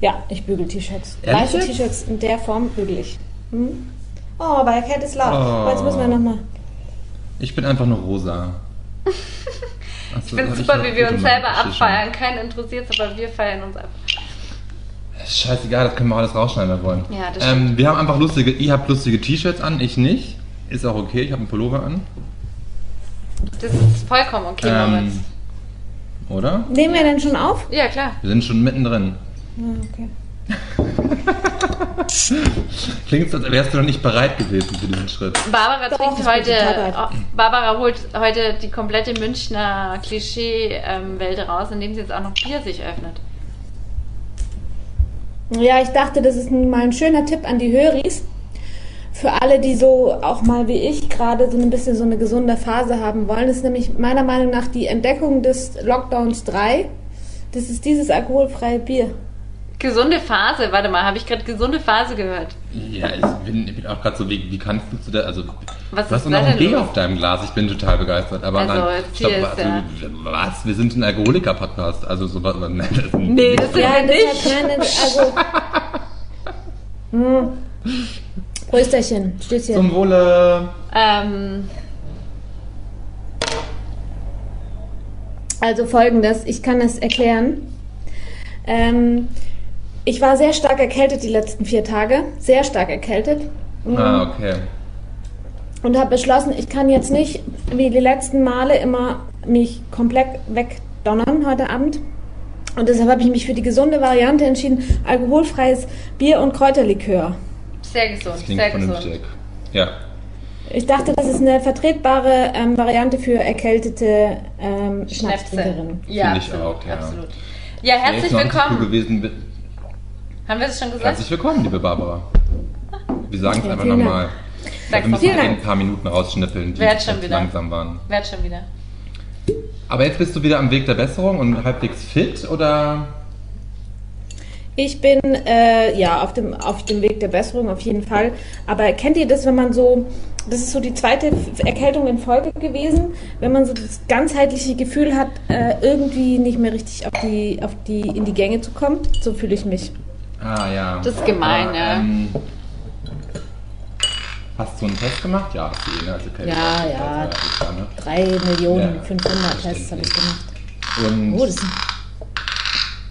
S4: Ja, ich bügel T-Shirts. Weiße? T-Shirts in der Form bügel ich. Hm? Oh, aber der Cat ist laut.
S2: Oh.
S4: Jetzt müssen wir nochmal.
S2: Ich bin einfach nur rosa. [laughs]
S3: Ich finde es super, wie wir uns selber abfeiern. Keinen interessiert es, aber wir feiern uns ab.
S2: Scheißegal, das können wir alles rausschneiden, wenn wir wollen.
S3: Ja, das
S2: ähm, Wir haben einfach lustige, ihr habt lustige T-Shirts an, ich nicht. Ist auch okay, ich habe einen Pullover an.
S3: Das ist vollkommen okay, Moritz.
S2: Ähm, oder?
S4: Nehmen wir denn schon auf?
S3: Ja, klar.
S2: Wir sind schon mittendrin.
S4: Ja, okay. [laughs]
S2: Klingt so, als wärst du noch nicht bereit gewesen für diesen Schritt.
S3: Barbara
S4: Doch,
S3: trinkt
S4: bin
S3: heute. oh, Barbara holt heute die komplette Münchner Klischee-Welt raus, indem sie jetzt auch noch Bier sich öffnet.
S4: Ja, ich dachte, das ist mal ein schöner Tipp an die Höris. Für alle, die so auch mal wie ich gerade so ein bisschen so eine gesunde Phase haben wollen, das ist nämlich meiner Meinung nach die Entdeckung des Lockdowns 3. Das ist dieses alkoholfreie Bier.
S3: Gesunde Phase, warte mal, habe ich gerade gesunde Phase gehört?
S2: Ja, ich bin, ich bin auch gerade so, wie, wie kannst du zu der, also,
S3: Was
S2: du hast
S3: ist
S2: noch ein
S3: los?
S2: auf deinem Glas, ich bin total begeistert. Aber
S3: Also,
S2: nein,
S3: ist
S2: also, was? Wir sind ein Alkoholiker-Podcast, also so was, nein, das ist ein-
S3: Nee, das sind
S4: Ja,
S3: wir
S4: das
S3: nicht.
S4: meine, also. Hm. Prösterchen, Stößchen.
S2: Zum Wohle.
S3: Ähm,
S4: Also folgendes, ich kann es erklären. Ähm, ich war sehr stark erkältet die letzten vier Tage, sehr stark erkältet. Mhm.
S2: Ah, okay.
S4: Und habe beschlossen, ich kann jetzt nicht wie die letzten Male immer mich komplett wegdonnern heute Abend. Und deshalb habe ich mich für die gesunde Variante entschieden, alkoholfreies Bier und Kräuterlikör.
S3: sehr gesund,
S2: Das klingt
S3: sehr
S2: vernünftig.
S3: gesund.
S2: Ja.
S4: Ich dachte, das ist eine vertretbare ähm, Variante für erkältete ähm,
S3: Schnäpse.
S4: Schnapstrinkerinnen.
S3: Ja,
S2: Finde ich
S3: absolut,
S2: auch, ja.
S3: absolut. Ja, herzlich
S2: so
S3: willkommen.
S2: gewesen.
S3: Haben wir das schon gesagt?
S2: Herzlich willkommen, liebe Barbara. Wir sagen es
S4: Ja,
S2: einfach nochmal. Wir müssen ein paar Minuten rausschnippeln, die
S3: Werd schon
S2: echt
S3: wieder.
S2: langsam waren.
S3: Werd schon wieder.
S2: Aber jetzt bist du wieder am Weg der Besserung und halbwegs fit, oder?
S4: Ich bin äh, ja auf dem, auf dem Weg der Besserung auf jeden Fall. Aber kennt ihr das, wenn man so, das ist so die zweite Erkältung in Folge gewesen, wenn man so das ganzheitliche Gefühl hat, äh, irgendwie nicht mehr richtig auf die, auf die, in die Gänge zu kommen? So fühle ich mich.
S2: Ah, ja.
S3: Das ist gemein, ja.
S2: ähm, hast du einen Test gemacht? Ja, hast du eh, ne? Also kein
S4: Ja, ja.
S2: ist klar, ne?
S4: Drei Millionen
S2: Ja,
S4: 500 Tests habe ich gemacht.
S2: Und
S4: Oh, das ist,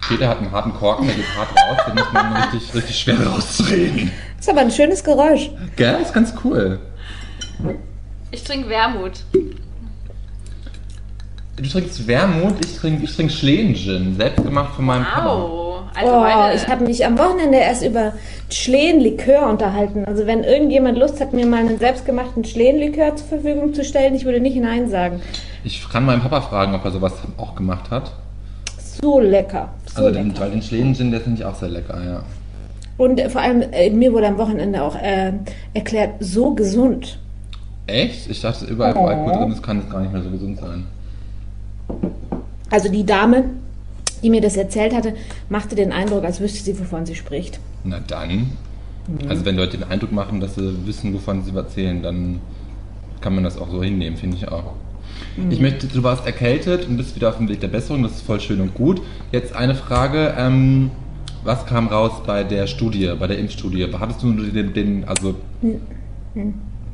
S2: Peter hat einen harten Korken, der geht hart raus, den muss man richtig, richtig schwer rauszureden.
S4: das ist aber ein schönes Geräusch.
S2: Gell? Ist ganz cool.
S3: Ich trinke Wermut.
S2: Du trinkst Wermut, ich trinke ich trink Schleen-Gin, selbst gemacht von meinem Papa.
S3: Au. Also
S4: oh,
S3: heute.
S4: ich habe mich am Wochenende erst über Schleen-Likör unterhalten. Also wenn irgendjemand Lust hat, mir mal einen selbstgemachten Schleen-Likör zur Verfügung zu stellen, ich würde nicht Nein sagen.
S2: Ich kann meinen Papa fragen, ob er sowas auch gemacht hat.
S4: So lecker. So
S2: Also den, weil den Schleen-Gin, der finde ich auch sehr lecker, ja.
S4: Und vor allem, äh, mir wurde am Wochenende auch äh, erklärt, so gesund.
S2: Echt? Ich dachte, überall, wo
S4: Oh.
S2: Alkohol drin ist, kann es gar nicht mehr so gesund sein.
S4: Also die Dame, die mir das erzählt hatte, machte den Eindruck, als wüsste sie, wovon sie spricht.
S2: Na dann.
S4: Mhm.
S2: Also wenn Leute den Eindruck machen, dass sie wissen, wovon sie erzählen, dann kann man das auch so hinnehmen, finde ich auch.
S4: Mhm.
S2: Ich möchte, du warst erkältet und bist wieder auf dem Weg der Besserung, das ist voll schön und gut. Jetzt eine Frage, ähm, was kam raus bei der Studie, bei der Impfstudie? Hattest du den, den also,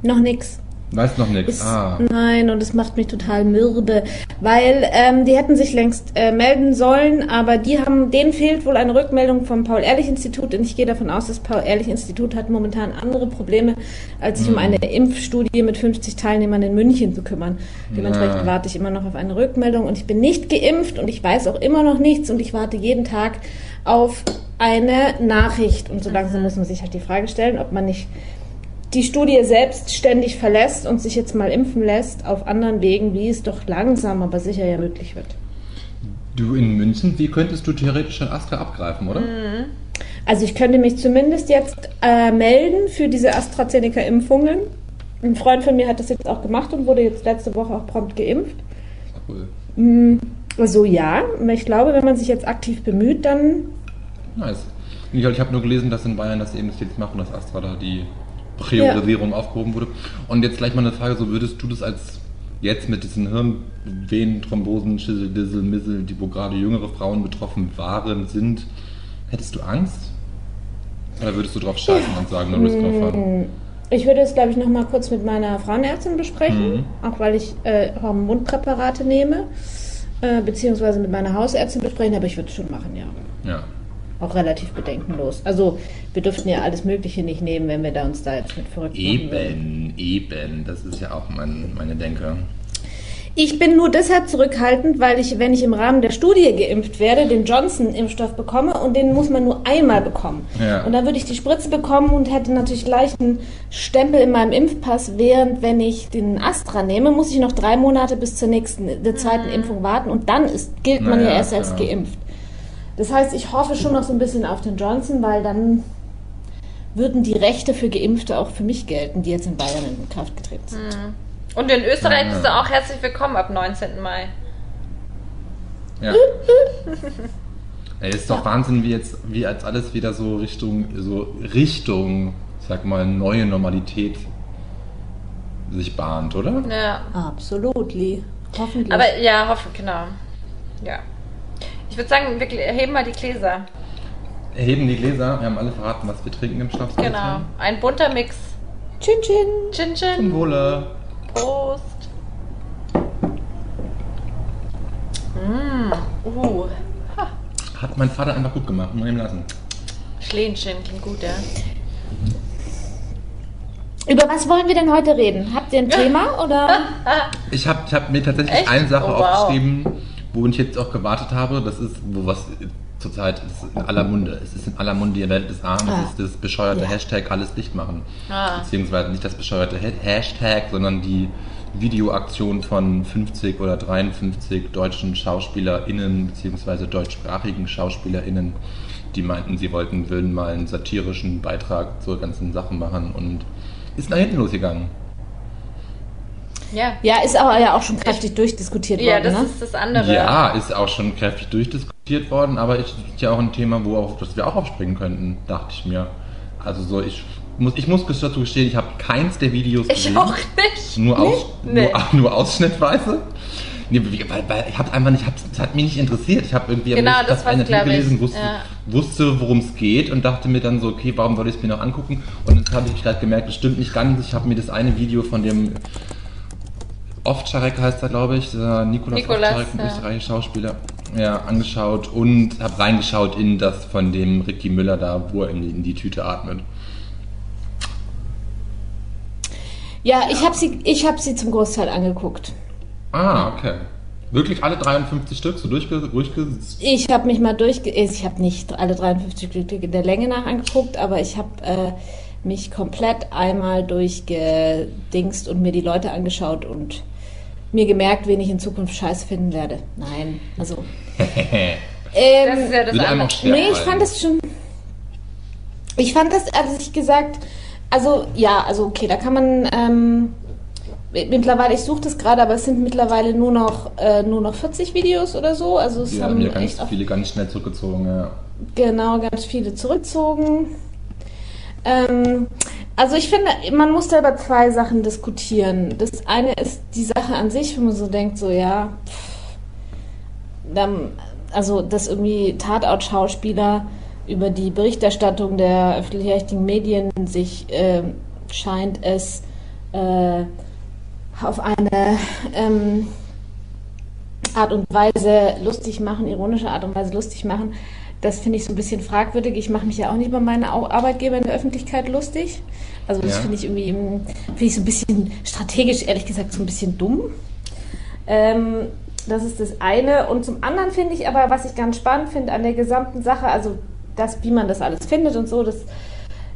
S4: Noch nix.
S2: Weißt noch nichts?
S4: Ist,
S2: Ah,
S4: Nein, und es macht mich total mürbe, weil ähm, die hätten sich längst äh, melden sollen, aber die haben, denen fehlt wohl eine Rückmeldung vom Paul-Ehrlich-Institut und ich gehe davon aus, das Paul-Ehrlich-Institut hat momentan andere Probleme, als sich um eine Impfstudie mit 50 Teilnehmern in München zu kümmern. Dementsprechend
S2: Ja.
S4: warte ich immer noch auf eine Rückmeldung und ich bin nicht geimpft und ich weiß auch immer noch nichts und ich warte jeden Tag auf eine Nachricht und so langsam muss man sich halt die Frage stellen, ob man nicht die Studie selbst ständig verlässt und sich jetzt mal impfen lässt auf anderen Wegen, wie es doch langsam, aber sicher ja möglich wird.
S2: du in München, wie könntest du theoretisch ein Astra abgreifen, oder?
S4: Also ich könnte mich zumindest jetzt äh, melden für diese AstraZeneca-Impfungen. Ein Freund von mir hat das jetzt auch gemacht und wurde jetzt letzte Woche auch prompt geimpft.
S2: Cool.
S4: Also ja, ich glaube, wenn man sich jetzt aktiv bemüht, dann
S2: Nice. Ich, ich habe nur gelesen, dass in Bayern das eben das jetzt machen, dass Astra da die Priorisierung aufgehoben wurde. Und jetzt gleich mal eine Frage, so würdest du das als jetzt mit diesen Hirnvenen, Thrombosen, Schissel, Dissel, Missel, die wo gerade jüngere Frauen betroffen waren, sind, Hättest du Angst? Oder würdest du drauf scheißen und sagen, no risk, no
S4: Mm.
S2: fun?
S4: Ich würde es, glaube ich, nochmal kurz mit meiner Frauenärztin besprechen,
S2: Mhm.
S4: auch weil ich äh, Hormonpräparate nehme, äh, beziehungsweise mit meiner Hausärztin besprechen, aber ich würde es schon machen, ja.
S2: Ja.
S4: Auch relativ bedenkenlos. Also wir dürften ja alles Mögliche nicht nehmen, wenn wir da uns da jetzt mit verrückt machen würden.
S2: Eben, eben. Das ist ja auch mein, meine Denke.
S4: Ich bin nur deshalb zurückhaltend, weil ich, wenn ich im Rahmen der Studie geimpft werde, den Johnson-Impfstoff bekomme und den muss man nur einmal bekommen.
S2: Ja.
S4: Und dann würde ich die Spritze bekommen und hätte natürlich gleich einen Stempel in meinem Impfpass, während wenn ich den Astra nehme, muss ich noch drei Monate bis zur nächsten, der zweiten Impfung warten und dann ist, gilt man
S2: Naja,
S4: ja erst als
S2: klar.
S4: geimpft. Das heißt, ich hoffe schon noch so ein bisschen auf den Johnson, weil dann würden die Rechte für Geimpfte auch für mich gelten, die jetzt in Bayern in Kraft getreten sind.
S3: Und in Österreich
S2: Ja.
S3: bist du auch herzlich willkommen ab 19. Mai.
S2: Ja. [laughs] Ey, ist doch Wahnsinn, wie jetzt, wie als alles wieder so Richtung, so Richtung, ich sag mal, neue Normalität sich bahnt, oder?
S3: Ja.
S4: Absolutely. Hoffentlich.
S3: Aber ja, hoffe, genau. Ja. Ich würde sagen, wir heben mal die Gläser.
S2: Erheben die Gläser, wir haben alle verraten, was wir trinken im Schlafzimmer.
S3: Genau. Ein bunter Mix.
S4: Chin Chin.
S3: Chin
S2: Zum
S3: Chin.
S2: Wohle.
S3: Prost. Mm. Uh.
S2: Hat mein Vater einfach gut gemacht, muss man ihm lassen.
S3: Schlähnchen klingt gut, ja.
S4: Über was wollen wir denn heute reden? Habt ihr ein [laughs] Thema oder? [laughs]
S2: Ich habe ich hab mir tatsächlich
S3: Echt?
S2: eine Sache
S3: Oh, wow.
S2: aufgeschrieben, wo ich jetzt auch gewartet habe. Das ist, wo was zurzeit ist in aller Munde. Es ist in aller Munde, die Welt ist arm.
S4: Ah.
S2: Es ist das bescheuerte
S4: Ja.
S2: Hashtag alles dicht machen.
S3: Ah.
S2: Beziehungsweise nicht das bescheuerte Ha- Hashtag, sondern die Videoaktion von 50 oder 53 deutschen SchauspielerInnen, beziehungsweise deutschsprachigen SchauspielerInnen, die meinten, sie wollten, würden mal einen satirischen Beitrag zur ganzen Sache machen und ist nach hinten losgegangen.
S3: Ja.
S4: Ja, ist aber ja auch schon kräftig durchdiskutiert
S3: Ja,
S4: worden,
S3: das
S4: ne?
S3: ist das andere.
S2: Ja, ist auch schon kräftig durchdiskutiert worden, aber ist ja auch ein Thema, wo auch, das wir auch aufspringen könnten, dachte ich mir. Also so, ich muss, ich muss dazu gestehen, ich habe keins der Videos
S3: Ich
S2: gesehen.
S3: auch nicht.
S2: Nur, aus,
S3: Nee.
S2: nur, [laughs] nur ausschnittweise. Nee, weil, weil ich habe einfach nicht, es hat mich nicht interessiert. Ich habe irgendwie
S3: Genau, das war's,
S2: eine
S3: ich.
S2: gelesen, wusste,
S3: Ja.
S2: wusste worum es geht und dachte mir dann so, okay, warum soll ich es mir noch angucken? Und jetzt habe ich gerade gemerkt, das stimmt nicht ganz. Ich habe mir das eine Video von dem Ovtcharek heißt er, glaube ich, Nikolas,
S3: Nikolas,
S2: Ovtcharek, ein
S3: ja.
S2: österreichischer Schauspieler, ja, angeschaut und habe reingeschaut in das von dem Ricky Müller da, wo er in die, in die Tüte atmet.
S4: Ja, ich habe sie, ich hab sie zum Großteil angeguckt.
S2: Ah, okay. Wirklich alle 53 Stück so durchge... durchge
S4: Ich habe mich mal durchge... Ich habe nicht alle 53 Stücke der Länge nach angeguckt, aber ich habe äh, mich komplett einmal durchgedingst und mir die Leute angeschaut und mir gemerkt, wen ich in Zukunft scheiße finden werde. Nein, also... [laughs]
S3: Das
S4: ähm,
S3: ist ja das andere.
S4: Nee, ich fand das schon. Ich fand das, also ich gesagt, also ja, also okay, da kann man ähm, mittlerweile, ich suche das gerade, aber es sind mittlerweile nur noch äh, nur noch 40 Videos oder so. Also es
S2: Die
S4: haben
S2: haben ja ganz viele ganz schnell zurückgezogen, ja.
S4: genau ganz viele zurückgezogen. Ähm, also ich finde, man muss da über zwei Sachen diskutieren. Das eine ist die Sache an sich, wenn man so denkt, so ja, pff, dann, also dass irgendwie Tatort-Schauspieler über die Berichterstattung der öffentlich-rechtlichen Medien sich ähm, scheint es äh, auf eine ähm, Art und Weise lustig machen, ironische Art und Weise lustig machen, das finde ich so ein bisschen fragwürdig. Ich mache mich ja auch nicht über meine Au- Arbeitgeber in der Öffentlichkeit lustig. Also das
S2: Ja.
S4: finde ich irgendwie finde ich so ein bisschen strategisch, ehrlich gesagt, so ein bisschen dumm. Ähm, das ist das eine. Und zum anderen finde ich aber, was ich ganz spannend finde an der gesamten Sache, also das, wie man das alles findet und so, das,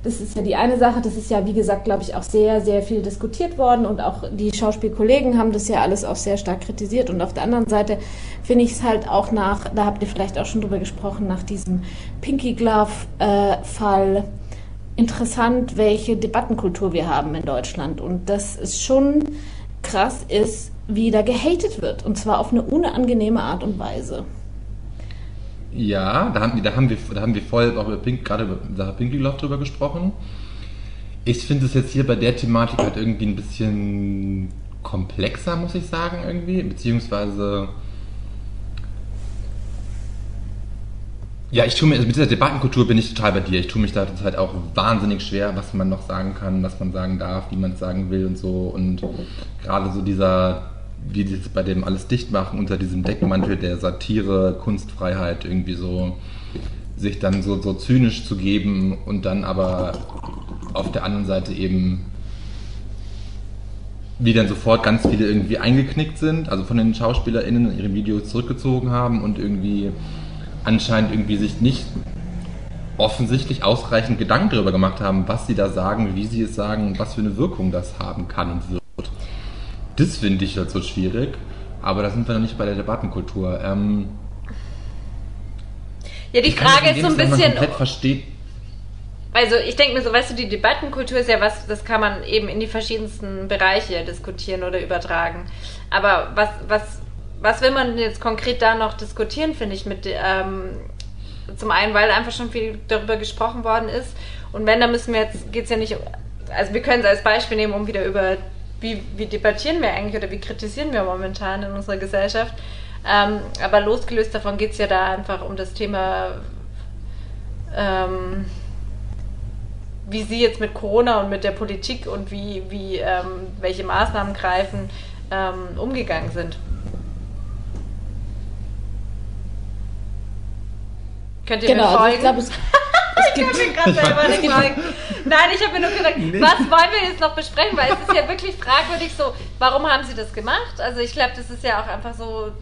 S4: das ist ja die eine Sache. Das ist ja, wie gesagt, glaube ich, auch sehr, sehr viel diskutiert worden und auch die Schauspielkollegen haben das ja alles auch sehr stark kritisiert. Und auf der anderen Seite finde ich es halt auch nach, da habt ihr vielleicht auch schon drüber gesprochen, nach diesem Pinky Glove-Fall interessant, welche Debattenkultur wir haben in Deutschland. Und das ist schon krass ist, wie da gehatet wird. Und zwar auf eine unangenehme Art und Weise.
S2: Ja, da haben, da haben wir, da haben wir voll auch über Pink, gerade über Sache Pinky Love drüber gesprochen. Ich finde es jetzt hier bei der Thematik halt irgendwie ein bisschen komplexer, muss ich sagen, irgendwie. Beziehungsweise. Ja, ich tue mir, also mit dieser Debattenkultur bin ich total bei dir. Ich tue mich da halt auch wahnsinnig schwer, was man noch sagen kann, was man sagen darf, wie man es sagen will und so. Und gerade so dieser, die es bei dem alles dicht machen, unter diesem Deckmantel der Satire, Kunstfreiheit irgendwie so, sich dann so, so zynisch zu geben und dann aber auf der anderen Seite eben wie dann sofort ganz viele irgendwie eingeknickt sind, also von den SchauspielerInnen ihre Videos zurückgezogen haben und irgendwie anscheinend irgendwie sich nicht offensichtlich ausreichend Gedanken darüber gemacht haben, was sie da sagen, wie sie es sagen und was für eine Wirkung das haben kann und wird. Das finde ich halt so schwierig, aber da sind wir noch nicht bei der Debattenkultur. Ähm,
S3: Ja, die Frage ist so ein bisschen,
S2: komplett versteht,
S3: also ich denke mir so, weißt du, die Debattenkultur ist ja was, das kann man eben in die verschiedensten Bereiche diskutieren oder übertragen. Aber was, was, was will man jetzt konkret da noch diskutieren, finde ich, mit ähm, zum einen, weil einfach schon viel darüber gesprochen worden ist. Und wenn, dann müssen wir jetzt, geht es ja nicht, also wir können es als Beispiel nehmen, um wieder über, wie, wie debattieren wir eigentlich oder wie kritisieren wir momentan in unserer Gesellschaft. Ähm, aber losgelöst davon geht es ja da einfach um das Thema, ähm, wie Sie jetzt mit Corona und mit der Politik und wie, wie ähm, welche Maßnahmen greifen, ähm, umgegangen sind. Könnt ihr
S4: Genau, [laughs]
S3: mir
S4: also
S3: folgen?
S4: ich glaube, es, es gibt.
S3: Ich kann mir gerade selber nicht folgen. Nein, ich habe mir nur gedacht, was wollen wir jetzt noch besprechen? Weil es ist ja wirklich fragwürdig so, warum haben sie das gemacht? Also ich glaube, das ist ja auch einfach so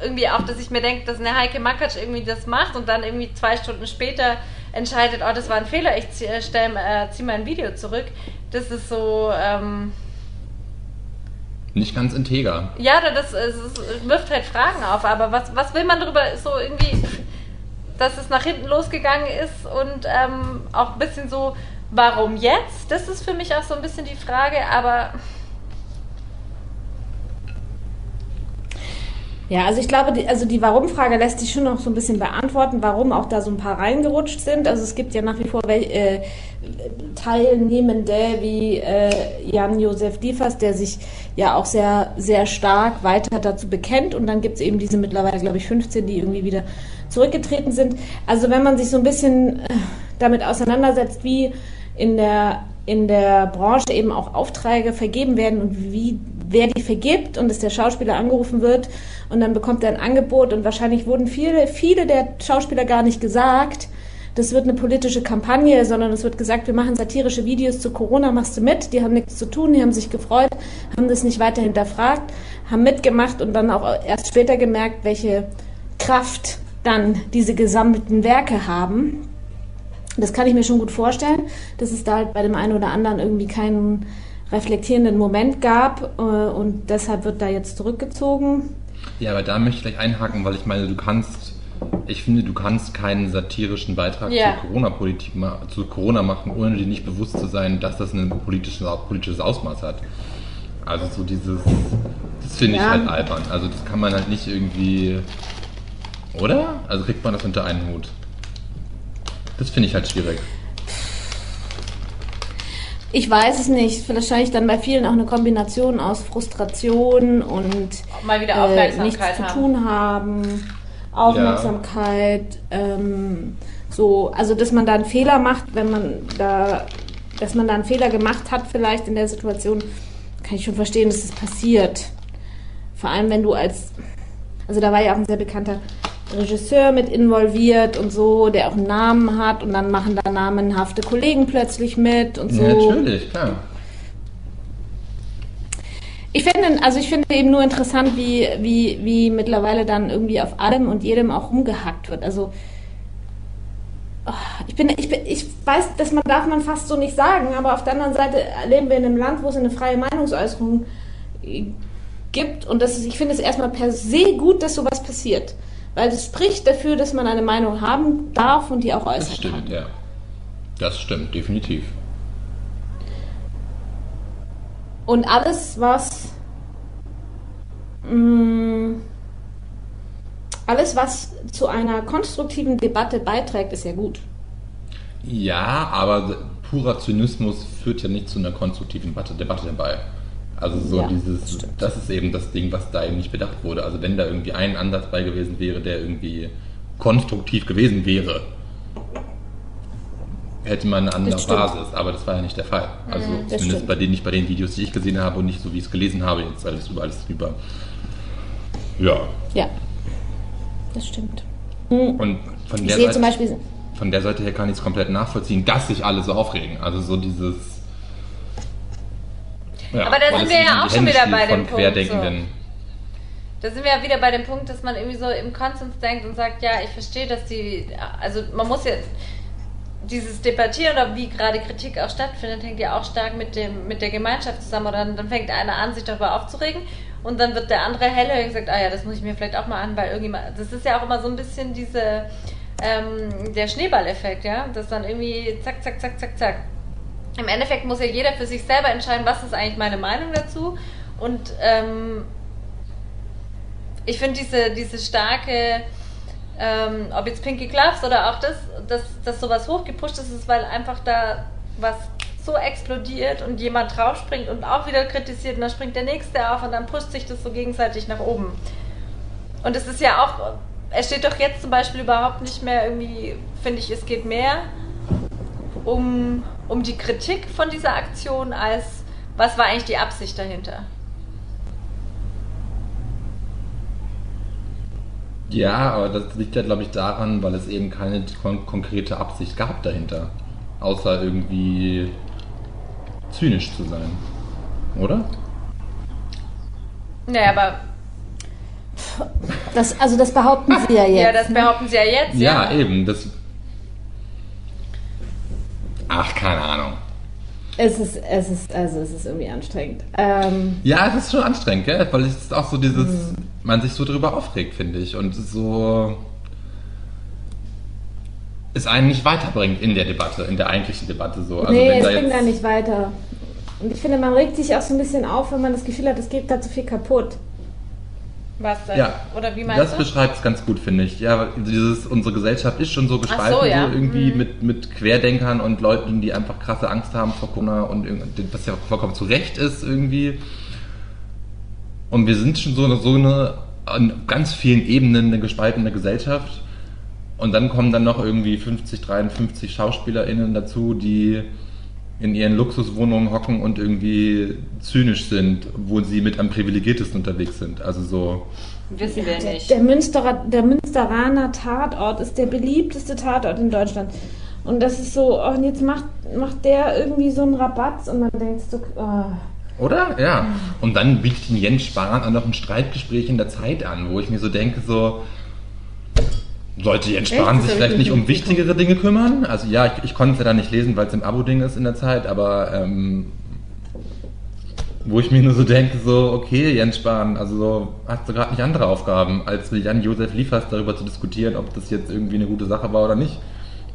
S3: irgendwie auch, dass ich mir denke, dass eine Heike Makatsch irgendwie das macht und dann irgendwie zwei Stunden später entscheidet, oh, das war ein Fehler, ich ziehe äh, äh, zieh mein Video zurück. Das ist so, ähm,
S2: nicht ganz integer.
S3: ja, das, es wirft halt Fragen auf, aber was, was will man darüber so irgendwie, dass es nach hinten losgegangen ist und ähm, auch ein bisschen so, warum jetzt? Das ist für mich auch so ein bisschen die Frage, aber
S4: Ja, also ich glaube, die, also die Warum-Frage lässt sich schon noch so ein bisschen beantworten, warum auch da so ein paar reingerutscht sind. Also es gibt ja nach wie vor äh, Teilnehmende wie äh, Jan-Josef Liefers, der sich ja auch sehr, sehr stark weiter dazu bekennt. Und dann gibt es eben diese mittlerweile, glaube ich, 15, die irgendwie wieder zurückgetreten sind. Also wenn man sich so ein bisschen äh, damit auseinandersetzt, wie in der, in der Branche eben auch Aufträge vergeben werden und wie wer die vergibt und dass der Schauspieler angerufen wird und dann bekommt er ein Angebot und wahrscheinlich wurden viele, viele der Schauspieler gar nicht gesagt, das wird eine politische Kampagne, sondern es wird gesagt, wir machen satirische Videos zu Corona, machst du mit? Die haben nichts zu tun, die haben sich gefreut, haben das nicht weiter hinterfragt, haben mitgemacht und dann auch erst später gemerkt, welche Kraft dann diese gesammelten Werke haben. Das kann ich mir schon gut vorstellen, dass es da halt bei dem einen oder anderen irgendwie keinen reflektierenden Moment gab äh, und deshalb wird da jetzt zurückgezogen.
S2: Ja, aber da möchte ich gleich einhaken, weil ich meine, du kannst, ich finde, du kannst keinen satirischen Beitrag
S3: Ja.
S2: zur Corona-Politik zu Corona machen, ohne dir nicht bewusst zu sein, dass das ein politisches, politisches Ausmaß hat. Also so dieses, das finde ich
S4: Ja.
S2: halt albern. Also das kann man halt nicht irgendwie, oder? Also kriegt man das unter einen Hut. Das finde ich halt schwierig.
S4: Ich weiß es nicht. Wahrscheinlich dann bei vielen auch eine Kombination aus Frustration und
S3: mal wieder
S4: äh,
S3: Aufmerksamkeit
S4: nichts zu
S3: haben.
S4: tun haben, Aufmerksamkeit, ähm, so, also dass man da einen Fehler macht, wenn man da, dass man da einen Fehler gemacht hat, vielleicht in der Situation, kann ich schon verstehen, dass das passiert. Vor allem, wenn du als, also da war ja auch ein sehr bekannter Regisseur mit involviert und so, der auch einen Namen hat und dann machen da namenhafte Kollegen plötzlich mit und so.
S2: Natürlich, klar.
S4: Ich finde, also ich finde eben nur interessant, wie, wie, wie mittlerweile dann irgendwie auf allem und jedem auch rumgehackt wird. Also oh, ich bin, ich bin, ich weiß, dass man darf man fast so nicht sagen, aber auf der anderen Seite leben wir in einem Land, wo es eine freie Meinungsäußerung äh, gibt und das ist, ich finde es erstmal per se gut, dass sowas passiert, weil das spricht dafür, dass man eine Meinung haben darf und die auch äußern
S2: Das stimmt,
S4: kann.
S2: ja. Das stimmt, definitiv.
S4: Und alles, was mh, alles, was zu einer konstruktiven Debatte beiträgt, ist ja gut.
S2: Ja, aber purer Zynismus führt ja nicht zu einer konstruktiven Debatte dabei. Also so
S4: Ja,
S2: dieses,
S4: stimmt.
S2: das ist eben das Ding, was da eben nicht bedacht wurde. Also wenn da irgendwie ein Ansatz bei gewesen wäre, der irgendwie konstruktiv gewesen wäre, hätte man eine andere. Basis. Aber das war ja nicht der Fall. Also
S4: das
S2: zumindest
S4: stimmt.
S2: bei den, nicht bei den Videos, die ich gesehen habe und nicht so, wie ich es gelesen habe, jetzt alles über alles drüber. Ja.
S4: Ja, das stimmt.
S2: Und von
S4: Ich
S2: der,
S4: sehe
S2: Seite,
S4: zum Beispiel,
S2: von der Seite her kann ich es komplett nachvollziehen, dass sich alle so aufregen. Also so dieses. Ja,
S3: Aber da sind wir ja auch schon wieder bei dem Punkt. Da sind wir ja wieder bei dem Punkt, dass man irgendwie so im Konsens denkt und sagt, ja, ich verstehe, dass die, also man muss ja dieses Debattieren oder wie gerade Kritik auch stattfindet, hängt ja auch stark mit dem mit der Gemeinschaft zusammen. Oder dann, dann fängt einer an, sich darüber aufzuregen und dann wird der andere hellhörig und sagt, ah ja, das muss ich mir vielleicht auch mal an, weil irgendjemand, das ist ja auch immer so ein bisschen diese ähm, der Schneeballeffekt, ja, dass dann irgendwie zack, zack, zack, zack, zack. Im Endeffekt muss ja jeder für sich selber entscheiden, was ist eigentlich meine Meinung dazu und ähm, ich finde diese, diese starke, ähm, ob jetzt Pinky Gloves oder auch das, dass, dass sowas hochgepusht ist, weil einfach da was so explodiert und jemand draufspringt und auch wieder kritisiert und dann springt der nächste auf und dann pusht sich das so gegenseitig nach oben. Und es ist ja auch, es steht doch jetzt zum Beispiel überhaupt nicht mehr irgendwie, finde ich, es geht mehr um, um die Kritik von dieser Aktion als was war eigentlich die Absicht dahinter.
S2: Ja, aber das liegt ja, glaube ich, daran, weil es eben keine kon konkrete Absicht gab dahinter. Außer irgendwie zynisch zu sein. Oder?
S3: Naja, aber
S4: das, also das behaupten sie ja jetzt.
S3: Ja, das behaupten sie ja jetzt.
S2: Ja, eben. Das. Ach, keine Ahnung.
S4: Es ist, es ist, also es ist irgendwie anstrengend. Ähm,
S2: Ja, es ist schon anstrengend, gell? Weil es ist auch so dieses,
S4: Mhm.
S2: man sich so drüber aufregt, finde ich. Und so es einen nicht weiterbringt in der Debatte, in der eigentlichen Debatte so. Also
S4: nee, es
S2: da
S4: bringt da nicht weiter. Und ich finde, man regt sich auch so ein bisschen auf, wenn man das Gefühl hat, es geht gerade so viel kaputt.
S3: Was denn?
S2: Ja,
S3: Oder wie meinst
S2: das
S3: du?
S2: beschreibt es ganz gut, finde ich. Ja, dieses, unsere Gesellschaft ist schon so gespalten,
S3: so, ja.
S2: so irgendwie
S3: Mhm.
S2: mit, mit Querdenkern und Leuten, die einfach krasse Angst haben vor Corona und was ja vollkommen zu Recht ist irgendwie. Und wir sind schon so eine, so eine an ganz vielen Ebenen eine gespaltene Gesellschaft. Und dann kommen dann noch irgendwie 50, 53 SchauspielerInnen dazu, die in ihren Luxuswohnungen hocken und irgendwie zynisch sind, wo sie mit am privilegiertesten unterwegs sind. Also so.
S3: Wissen wir
S4: Der,
S3: nicht.
S4: der, Münsterer, der Münsteraner Tatort ist der beliebteste Tatort in Deutschland. Und das ist so, oh, und jetzt macht, macht der irgendwie so einen Rabatz und man denkt so, oh.
S2: Oder? Ja. Und dann bietet ihn Jens Spahn auch noch ein Streitgespräch in der Zeit an, wo ich mir so denke, so. Sollte? Spahn
S4: Das
S2: sich vielleicht
S4: nicht
S2: um wichtigere Dinge kümmern? Also ja, ich, ich konnte es ja da nicht lesen, weil es im Abo-Ding ist in der Zeit, aber ähm, wo ich mir nur so denke, so, okay, Jens Spahn, also so, hast du gerade nicht andere Aufgaben, als mit Jan-Josef Liefers darüber zu diskutieren, ob das jetzt irgendwie eine gute Sache war oder nicht.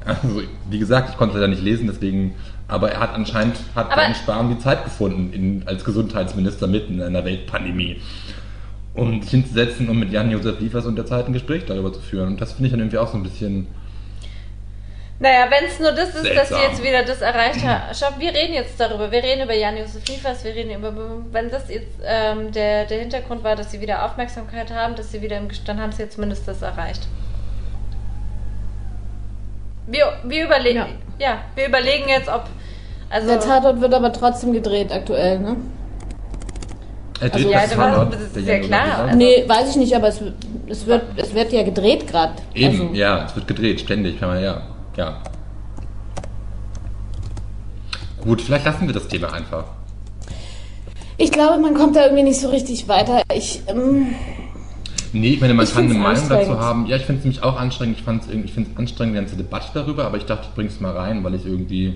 S2: Also, wie gesagt, ich konnte es ja nicht lesen, deswegen, aber er hat anscheinend, hat Jens Spahn die Zeit gefunden in, als Gesundheitsminister mitten in einer Weltpandemie. Um sich hinzusetzen und mit Jan-Josef Liefers und der Zeit ein Gespräch darüber zu führen. Und das finde ich dann irgendwie auch so ein bisschen,
S3: Naja, wenn es nur das ist, dass sie
S2: Seltsam.
S3: jetzt wieder das erreicht haben. Schau, wir reden jetzt darüber. Wir reden über Jan-Josef Liefers, wir reden über. Wenn das jetzt ähm, der, der Hintergrund war, dass sie wieder Aufmerksamkeit haben, dass sie wieder im dann haben sie jetzt zumindest das erreicht. Wir, wir überlegen.
S4: Ja.
S3: Ja. wir überlegen jetzt, ob. Also,
S4: Der Tatort wird aber trotzdem gedreht aktuell, ne?
S2: Er
S4: Also,
S2: dreht
S3: ja,
S2: das
S3: war-
S2: Tatort,
S3: das ist ja klar. Also-
S4: nee, weiß ich nicht, aber es, es, wird, es wird ja gedreht gerade.
S2: Eben,
S4: Also,
S2: ja, es wird gedreht, ständig, man ja, ja. Gut, vielleicht lassen wir das Thema einfach.
S4: Ich glaube, man kommt da irgendwie nicht so richtig weiter. Ich, ähm,
S2: Nee, ich meine, man
S4: Ich
S2: kann eine Meinung dazu haben. Ja, ich finde es nämlich auch anstrengend. Ich, fand's irgendwie- ich finde es anstrengend, die ganze Debatte darüber, aber ich dachte, ich bring's mal rein, weil ich irgendwie.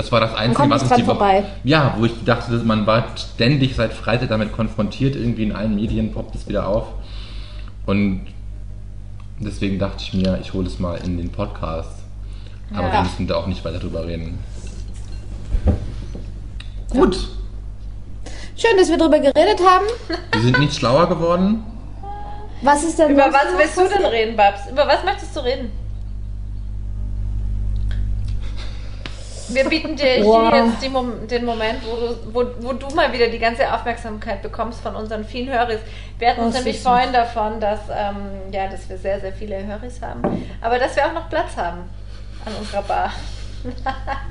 S2: Das war das Einzige, was uns die Woche.
S4: vorbei.
S2: Ja, wo ich dachte, dass man war ständig seit Freitag damit konfrontiert, irgendwie in allen Medien poppt es wieder auf. Und deswegen dachte ich mir, ich hole es mal in den Podcast. Aber
S3: Ja.
S2: wir müssen da auch nicht weiter drüber reden. Gut,
S4: schön, dass wir drüber geredet haben.
S2: wir sind nicht schlauer geworden.
S4: Was ist denn
S3: über was willst du denn reden, Babs? Über was möchtest du reden? Wir bieten dir
S4: Wow.
S3: hier jetzt die Mom den Moment, wo du, wo, wo du mal wieder die ganze Aufmerksamkeit bekommst von unseren vielen Höris. Wir hatten uns
S4: Oh,
S3: nämlich
S4: süß.
S3: vorhin davon, dass, ähm, ja, dass wir sehr, sehr viele Höris haben, aber dass wir auch noch Platz haben an unserer Bar. [laughs]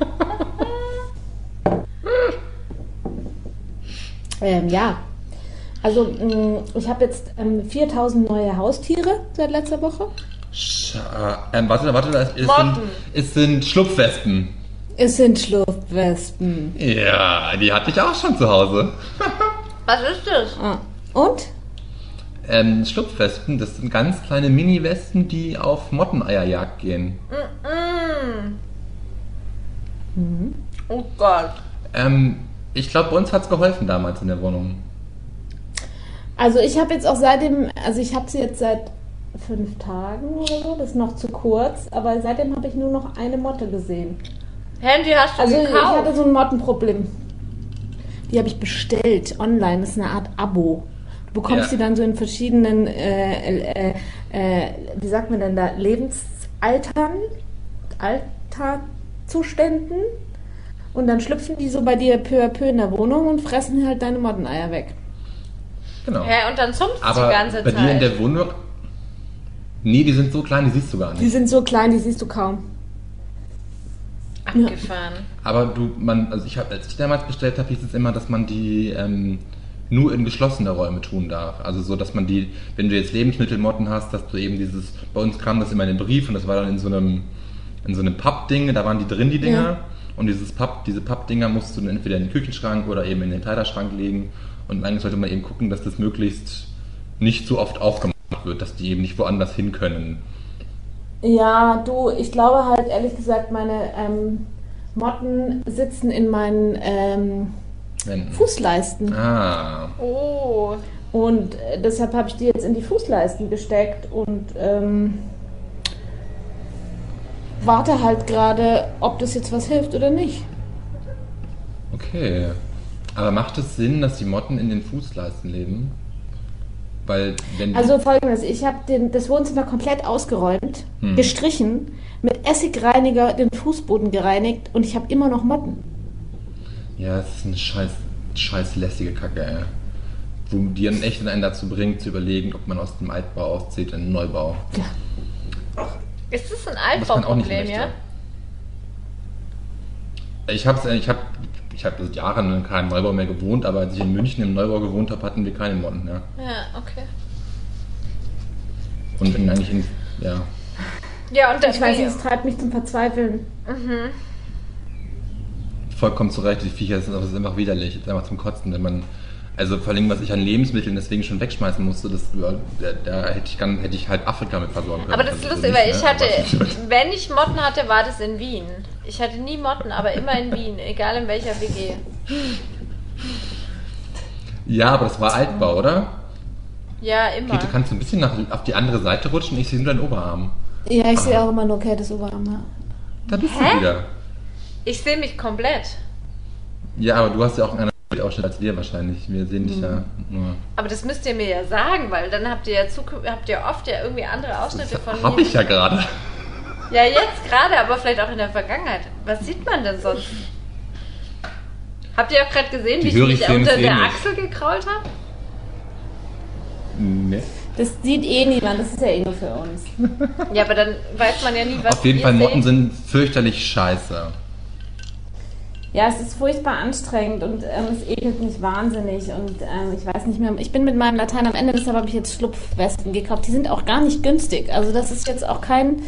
S4: Ähm, ja. Also, mh, ich habe jetzt ähm, 4000 neue Haustiere seit letzter Woche.
S2: Scha ähm, warte, warte, es, sind, es sind Schlupfwespen.
S4: Es sind Schlupfwespen.
S2: Ja, die hatte ich auch schon zu Hause. [laughs]
S3: Was ist das?
S4: Ah. Und?
S2: Ähm, Schlupfwespen, das sind ganz kleine Mini-Wespen, die auf Motteneierjagd gehen.
S3: Mm. Oh Gott.
S2: Ähm, ich glaube, bei uns hat es geholfen damals in der Wohnung.
S4: Also ich habe jetzt auch seitdem, also ich habe sie jetzt seit fünf Tagen oder so, das ist noch zu kurz, aber seitdem habe ich nur noch eine Motte gesehen.
S3: Handy hast du
S4: Also ich
S3: gekauft?
S4: hatte so ein Mottenproblem. Die habe ich bestellt online, das ist eine Art Abo. Du bekommst
S2: Ja.
S4: die dann so in verschiedenen, äh, äh, äh, wie sagt man denn da, Lebensaltern, Alterzuständen. Und dann schlüpfen die so bei dir peu à peu in der Wohnung und fressen halt deine Motteneier weg.
S2: Genau.
S3: Hä, und dann summst du
S2: Aber
S3: die ganze
S2: bei
S3: Zeit.
S2: dir in der Wohnung. Nee, die sind so klein, die siehst du gar
S4: Die
S2: nicht.
S4: sind so klein, die siehst du kaum.
S3: Abgefahren.
S2: Aber du, man, also ich habe, als ich damals bestellt habe, hieß es immer, dass man die ähm, nur in geschlossene Räume tun darf. Also so, dass man die, wenn du jetzt Lebensmittelmotten hast, dass du eben dieses, bei uns kam das immer in den Brief und das war dann in so einem, in so einem Pappding, da waren die drin, die Dinger.
S4: Ja.
S2: Und dieses Papp, diese Pappdinger musst du dann entweder in den Küchenschrank oder eben in den Kleiderschrank legen. Und eigentlich sollte man eben gucken, dass das möglichst nicht so oft aufgemacht wird, dass die eben nicht woanders hin können.
S4: Ja, du, ich glaube halt ehrlich gesagt, meine ähm, Motten sitzen in meinen ähm, Fußleisten.
S2: Ah,
S3: Oh.
S4: Und äh, deshalb habe ich die jetzt in die Fußleisten gesteckt und ähm, warte halt gerade, ob das jetzt was hilft oder nicht.
S2: okay. Aber macht es Sinn, dass die Motten in den Fußleisten leben? Weil, wenn
S4: Also folgendes, ich habe das Wohnzimmer komplett ausgeräumt,
S2: Hm.
S4: gestrichen, mit Essigreiniger den Fußboden gereinigt und ich habe immer noch Motten.
S2: Ja, es ist eine scheiß, scheiß lästige Kacke, ey. Wo die dann echt einen dazu bringt, zu überlegen, ob man aus dem Altbau auszieht in den Neubau.
S3: Ist das ein Altbauproblem, ja?
S2: Ich habe ich hab, ich hab seit Jahren in keinem Neubau mehr gewohnt, aber als ich in München im Neubau gewohnt habe, hatten wir keine Motten, ja.
S3: Ja, okay.
S2: Und in, eigentlich in, ja.
S3: Ja, und
S4: Ich weiß nicht, es treibt mich zum Verzweifeln.
S2: Vollkommen zu Recht, die Viecher sind, aber es ist einfach widerlich. Es ist einfach zum Kotzen, wenn man. Also vor allem, was ich an Lebensmitteln deswegen schon wegschmeißen musste, das, da, da hätte, ich, ganz- hätte ich halb Afrika mit versorgen können.
S3: Aber das ist
S2: Also so
S3: lustig, weil ich
S2: ne?
S3: hatte, [laughs] wenn ich Motten hatte, war das in Wien. Ich hatte nie Motten, aber immer in Wien, egal in welcher WG.
S2: Ja, aber das war Altbau, oder?
S3: Ja, immer.
S2: Käthe, kannst du ein bisschen nach, auf die andere Seite rutschen? Ich sehe nur deinen Oberarm.
S4: Ja, ich sehe auch immer nur Kates Oberarm. ja.
S2: Da bist
S3: Hä?
S2: du wieder.
S3: Ich sehe mich komplett.
S2: Ja, aber du hast ja auch einen anderen Ausschnitt als wir wahrscheinlich. Wir sehen dich ja nur.
S3: Aber das müsst ihr mir ja sagen, weil dann habt ihr ja habt ihr oft ja irgendwie andere Ausschnitte
S2: Das
S3: von
S2: hab
S3: mir.
S2: ich ja gerade.
S3: Ja, jetzt gerade, aber vielleicht auch in der Vergangenheit. Was sieht man denn sonst? Habt ihr auch gerade gesehen, wie ich mich unter
S2: eh
S3: der
S2: nicht.
S3: Achsel gekrault habe?
S2: Nee.
S4: Das sieht eh niemand, das ist ja eh nur für uns. [laughs]
S3: Ja, aber dann weiß man ja nie, was
S2: Auf jeden Fall, Motten sind fürchterlich scheiße.
S4: Ja, es ist furchtbar anstrengend und ähm, es ekelt mich wahnsinnig und ähm, ich weiß nicht mehr. Ich bin mit meinem Latein am Ende, deshalb habe ich jetzt Schlupfwesten gekauft. Die sind auch gar nicht günstig. Also das ist jetzt auch kein,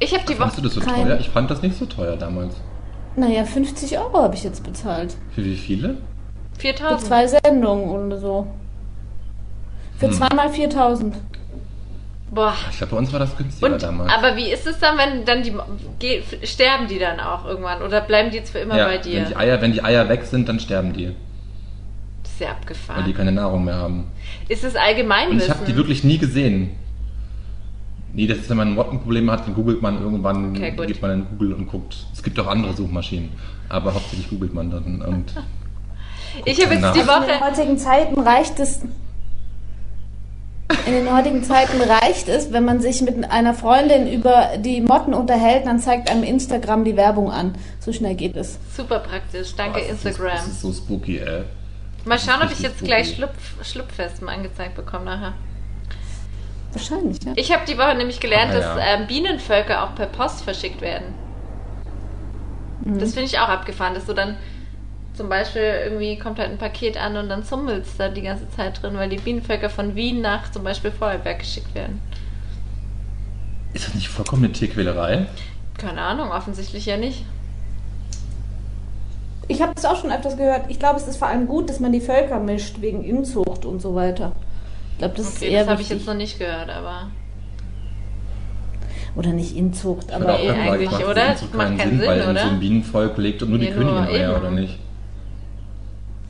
S3: Ich habe die
S2: Fandest du
S3: Woche.
S2: das so
S4: Kein-
S2: teuer? Ich fand das nicht so teuer damals.
S4: naja, 50 Euro habe ich jetzt bezahlt.
S2: Für wie viele?
S4: Für
S3: 4000.
S4: zwei Sendungen oder so. Für
S2: Hm.
S4: zweimal 4000.
S3: Boah.
S2: Ich glaube, bei uns war das günstiger
S3: Und,
S2: damals.
S3: aber wie ist es dann, wenn dann die ge- sterben die dann auch irgendwann oder bleiben die jetzt für immer
S2: ja,
S3: bei dir?
S2: Wenn die, Eier, wenn die Eier weg sind, dann sterben die,
S3: Das ist ja
S2: weil die
S3: abgefahren.
S2: keine Nahrung mehr haben.
S3: Ist es
S2: Und
S3: Allgemeinwissen?
S2: ich habe die wirklich nie gesehen. Nee, das ist, wenn man Mottenprobleme hat, dann googelt man irgendwann,
S3: Okay,
S2: geht man in Google und guckt. Es gibt auch andere Suchmaschinen, aber hauptsächlich googelt man dann. Und [laughs]
S3: ich habe jetzt
S2: nach.
S3: die
S4: In den
S3: Woche.
S4: heutigen Zeiten reicht es. in den heutigen Zeiten reicht es, wenn man sich mit einer Freundin über die Motten unterhält, dann zeigt einem Instagram die Werbung an. So schnell geht es.
S3: Super praktisch. Danke,
S2: Das ist-
S3: Instagram.
S2: Das ist so spooky, ey.
S3: Mal schauen, ob ich jetzt
S2: spooky.
S3: gleich Schlupf, Schlupfwespen angezeigt bekomme nachher.
S4: Wahrscheinlich, ja.
S3: Ich habe die Woche nämlich gelernt,
S2: Ah,
S3: dass
S2: ja.
S3: ähm, Bienenvölker auch per Post verschickt werden.
S2: Mhm.
S3: Das finde ich auch abgefahren, dass du dann zum Beispiel irgendwie kommt halt ein Paket an und dann zummelst da die ganze Zeit drin, weil die Bienenvölker von Wien nach zum Beispiel Vorarlberg geschickt werden.
S2: Ist das nicht vollkommen eine Tierquälerei?
S3: Keine Ahnung, offensichtlich ja nicht.
S4: Ich habe das auch schon öfters gehört. Ich glaube, es ist vor allem gut, dass man die Völker mischt, wegen Inzucht und so weiter. Ich glaube, das ist
S3: Okay,
S4: eher
S3: das habe ich jetzt noch nicht gehört, aber
S4: Oder nicht Inzucht,
S2: Ich
S4: aber
S2: auch
S3: eh eigentlich,
S2: macht
S3: oder?
S2: so
S3: Macht
S2: keinen
S3: keinen
S2: Sinn, weil
S3: Sinn,
S2: in so
S3: oder?
S2: ein Bienenvolk legt und nur die
S3: Nee,
S2: Königin
S3: nur
S2: Eier, oder nicht?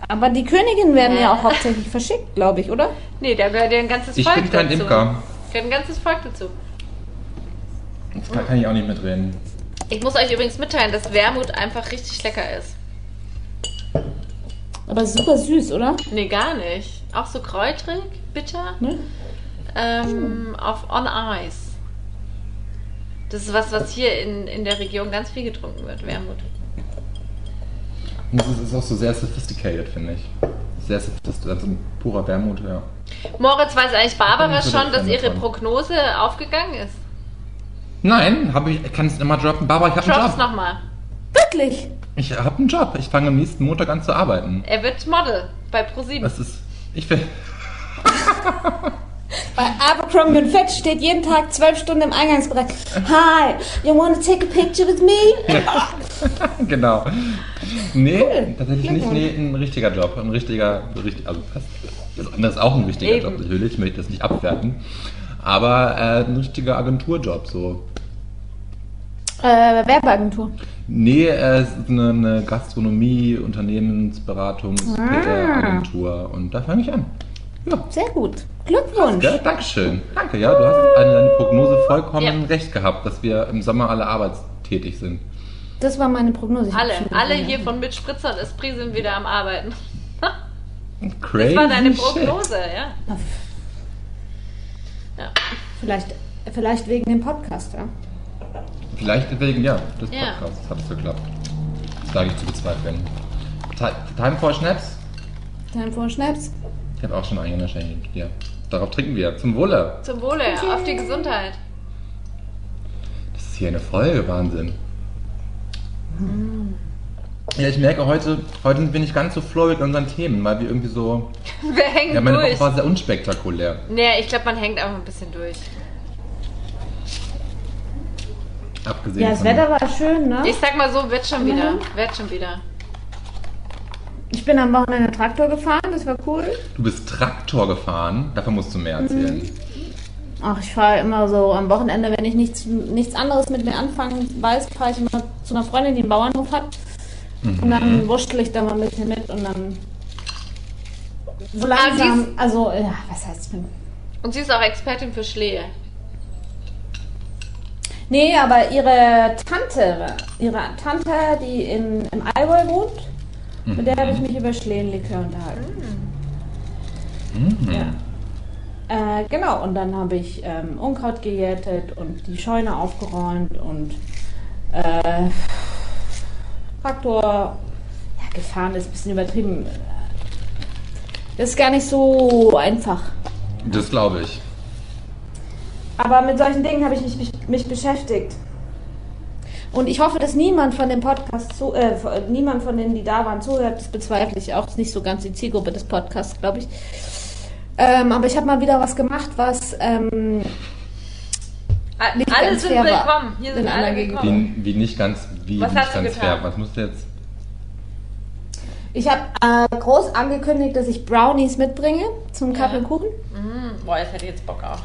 S4: Aber die Königinnen werden ja
S3: Ja.
S4: auch hauptsächlich verschickt, glaube ich, oder?
S3: nee, da gehört ja ein ganzes
S2: Ich
S3: Volk
S2: bin kein
S3: dazu.
S2: Imker.
S3: Gehört ein ganzes Volk dazu.
S2: Das kann, kann ich auch nicht mitreden.
S3: Ich muss euch übrigens mitteilen, dass Wermut einfach richtig lecker ist.
S4: Aber super süß, oder?
S3: Nee, gar nicht. Auch so kräutrig, bitter.
S4: Ne?
S3: Ähm, auf On Ice. Das ist was, was hier in, in der Region ganz viel getrunken wird, Wermut.
S2: Und das ist, auch so sehr sophisticated, finde ich. Sehr sophisticated, also ein purer Wermut, ja.
S3: Moritz, weiß eigentlich Barbara
S2: so
S3: schon, dass ihre
S2: davon.
S3: Prognose aufgegangen ist?
S2: Nein, habe ich, kann es immer droppen. Barbara, ich habe einen Job.
S3: nochmal.
S4: Wirklich?
S2: Ich habe einen Job. Ich fange am nächsten Montag an zu arbeiten.
S3: Er wird Model bei ProSieben.
S2: Das ist, ich will, [laughs]
S4: Bei Abercrombie und Fetch steht jeden Tag zwölf Stunden im Eingangsbereich. Hi, you want to take a picture with me? [laughs]
S2: genau. Nee,
S4: Cool.
S2: tatsächlich nicht. Nee, ein richtiger Job. Ein richtiger, richtig, also fast, das andere ist auch ein richtiger
S3: Eben.
S2: Job. Natürlich, ich möchte das nicht abwerten. Aber äh, ein richtiger Agenturjob, so.
S4: Äh, Werbeagentur.
S2: Nee, es ist eine, eine Gastronomie, Unternehmensberatungs,
S4: Ah.
S2: PR-Agentur. Und da fange ich an. Ja.
S4: Sehr gut. Glückwunsch.
S2: Ja, Dankeschön. Danke, ja, du hast an deine Prognose vollkommen
S3: Ja.
S2: recht gehabt, dass wir im Sommer alle arbeitstätig sind.
S4: Das war meine Prognose. Ich
S3: Alle, alle hier von mit Spritzer und Esprit sind wieder am Arbeiten.
S2: Crazy.
S3: Das war deine. Prognose, ja. ja.
S4: Vielleicht, vielleicht wegen dem Podcast, ja.
S2: Vielleicht wegen, ja, des
S3: Ja.
S2: Podcasts hat es geklappt. Das wage ich zu bezweifeln. Ti- Time for Schnaps?
S4: Time for Schnaps.
S2: Ich habe auch schon einen erscheint. Ja. Darauf trinken wir. Zum Wohle.
S3: Zum Wohle, auf die Gesundheit.
S2: Das ist hier eine Folge, Wahnsinn. Ja, ich merke heute, heute sind wir nicht ganz so flowig in unseren Themen, weil wir irgendwie so. [laughs]
S3: Wir hängen
S2: Ja, meine
S3: durch.
S2: Woche war sehr unspektakulär.
S3: Nee, ich glaube, man hängt einfach ein bisschen durch.
S2: Abgesehen
S4: Ja, das
S2: von.
S4: Wetter war schön, ne?
S3: Ich sag mal so, wird schon wieder.
S4: Mhm.
S3: Wird schon wieder.
S4: Ich bin am Wochenende Traktor gefahren, das war cool.
S2: Du bist Traktor gefahren, davon musst du mehr erzählen.
S4: Ach, ich fahre immer so am Wochenende, wenn ich nichts, nichts anderes mit mir anfangen weiß, fahre ich immer zu einer Freundin, die einen Bauernhof hat. Und dann wurschtel ich da mal ein bisschen mit und dann so langsam,
S3: dies-
S4: also, ja, was heißt denn?
S3: Und sie ist auch Expertin für Schlehe.
S4: Nee, aber ihre Tante, ihre Tante, die in, im Allgäu wohnt, mit der habe ich mich über Schlehenlikör unterhalten.
S2: Mhm.
S4: Ja. Äh, genau, und dann habe ich ähm, Unkraut gejätet und die Scheune aufgeräumt und äh, Traktor ja, gefahren ist ein bisschen übertrieben. Das ist gar nicht so einfach.
S2: Das glaube ich.
S4: Aber mit solchen Dingen habe ich mich, mich beschäftigt. Und ich hoffe, dass niemand von dem Podcast, zu, äh, niemand von denen, die da waren, zuhört. Das bezweifle ich auch. Das ist nicht so ganz die Zielgruppe des Podcasts, glaube ich. Ähm, aber ich habe mal wieder was gemacht, was ähm, Nicht
S3: Alle
S4: ganz
S3: sind willkommen. Hier sind alle willkommen.
S2: Wie, wie nicht ganz, wie
S3: Was
S2: nicht ganz fair. Was musst du jetzt?
S4: ich habe äh, groß angekündigt, dass ich Brownies mitbringe zum Kaffee und Kuchen.
S3: Mhm. Boah, jetzt hätte ich jetzt Bock auch.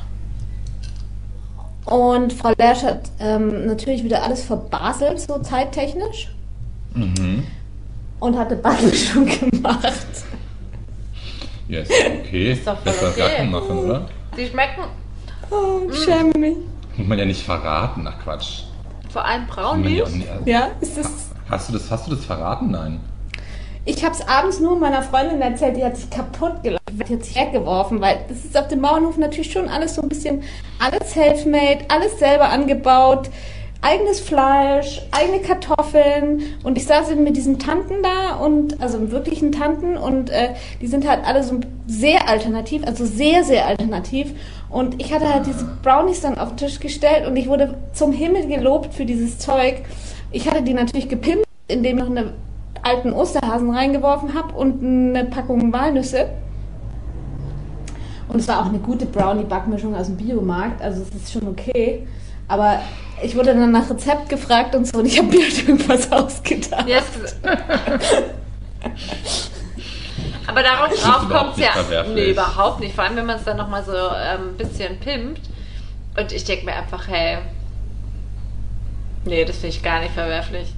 S4: Und Frau Lersch hat ähm, natürlich wieder alles verbaselt, so zeittechnisch.
S2: Mhm.
S4: Und hatte Backen [laughs] gemacht.
S2: Ja, ist okay.
S3: doch voll
S2: Besser
S3: okay.
S2: keinen machen, oder?
S3: Sie schmecken
S4: Oh, ich schäme mich.
S2: Muss man ja nicht verraten. Ach Quatsch.
S3: vor allem Brownies.
S2: nicht-
S4: Ja, ist das.
S2: Hast du das, hast du das verraten? Nein.
S4: Ich habe es abends nur meiner Freundin erzählt, die hat sich kaputt gelacht, die hat sich weggeworfen, weil das ist auf dem Bauernhof natürlich schon alles so ein bisschen, alles self-made, alles selber angebaut, eigenes Fleisch, eigene Kartoffeln und ich saß eben mit diesen Tanten da und, also wirklichen Tanten und äh, die sind halt alle so sehr alternativ, also sehr, sehr alternativ und ich hatte halt diese Brownies dann auf den Tisch gestellt und ich wurde zum Himmel gelobt für dieses Zeug. Ich hatte die natürlich gepimpt, indem noch eine alten Osterhasen reingeworfen habe und eine Packung Walnüsse. Und es war auch eine gute Brownie-Backmischung aus dem Biomarkt, also es ist schon okay. Aber ich wurde dann nach Rezept gefragt und so und ich habe mir halt irgendwas ausgedacht.
S3: Yes. Aber darauf drauf kommt es
S2: nicht
S3: ja.
S2: verwerflich.
S3: Nee, überhaupt nicht. Vor allem, wenn man es dann nochmal so ähm, ein bisschen pimpt. Und ich denke mir einfach, hey. Nee, das finde ich gar nicht verwerflich.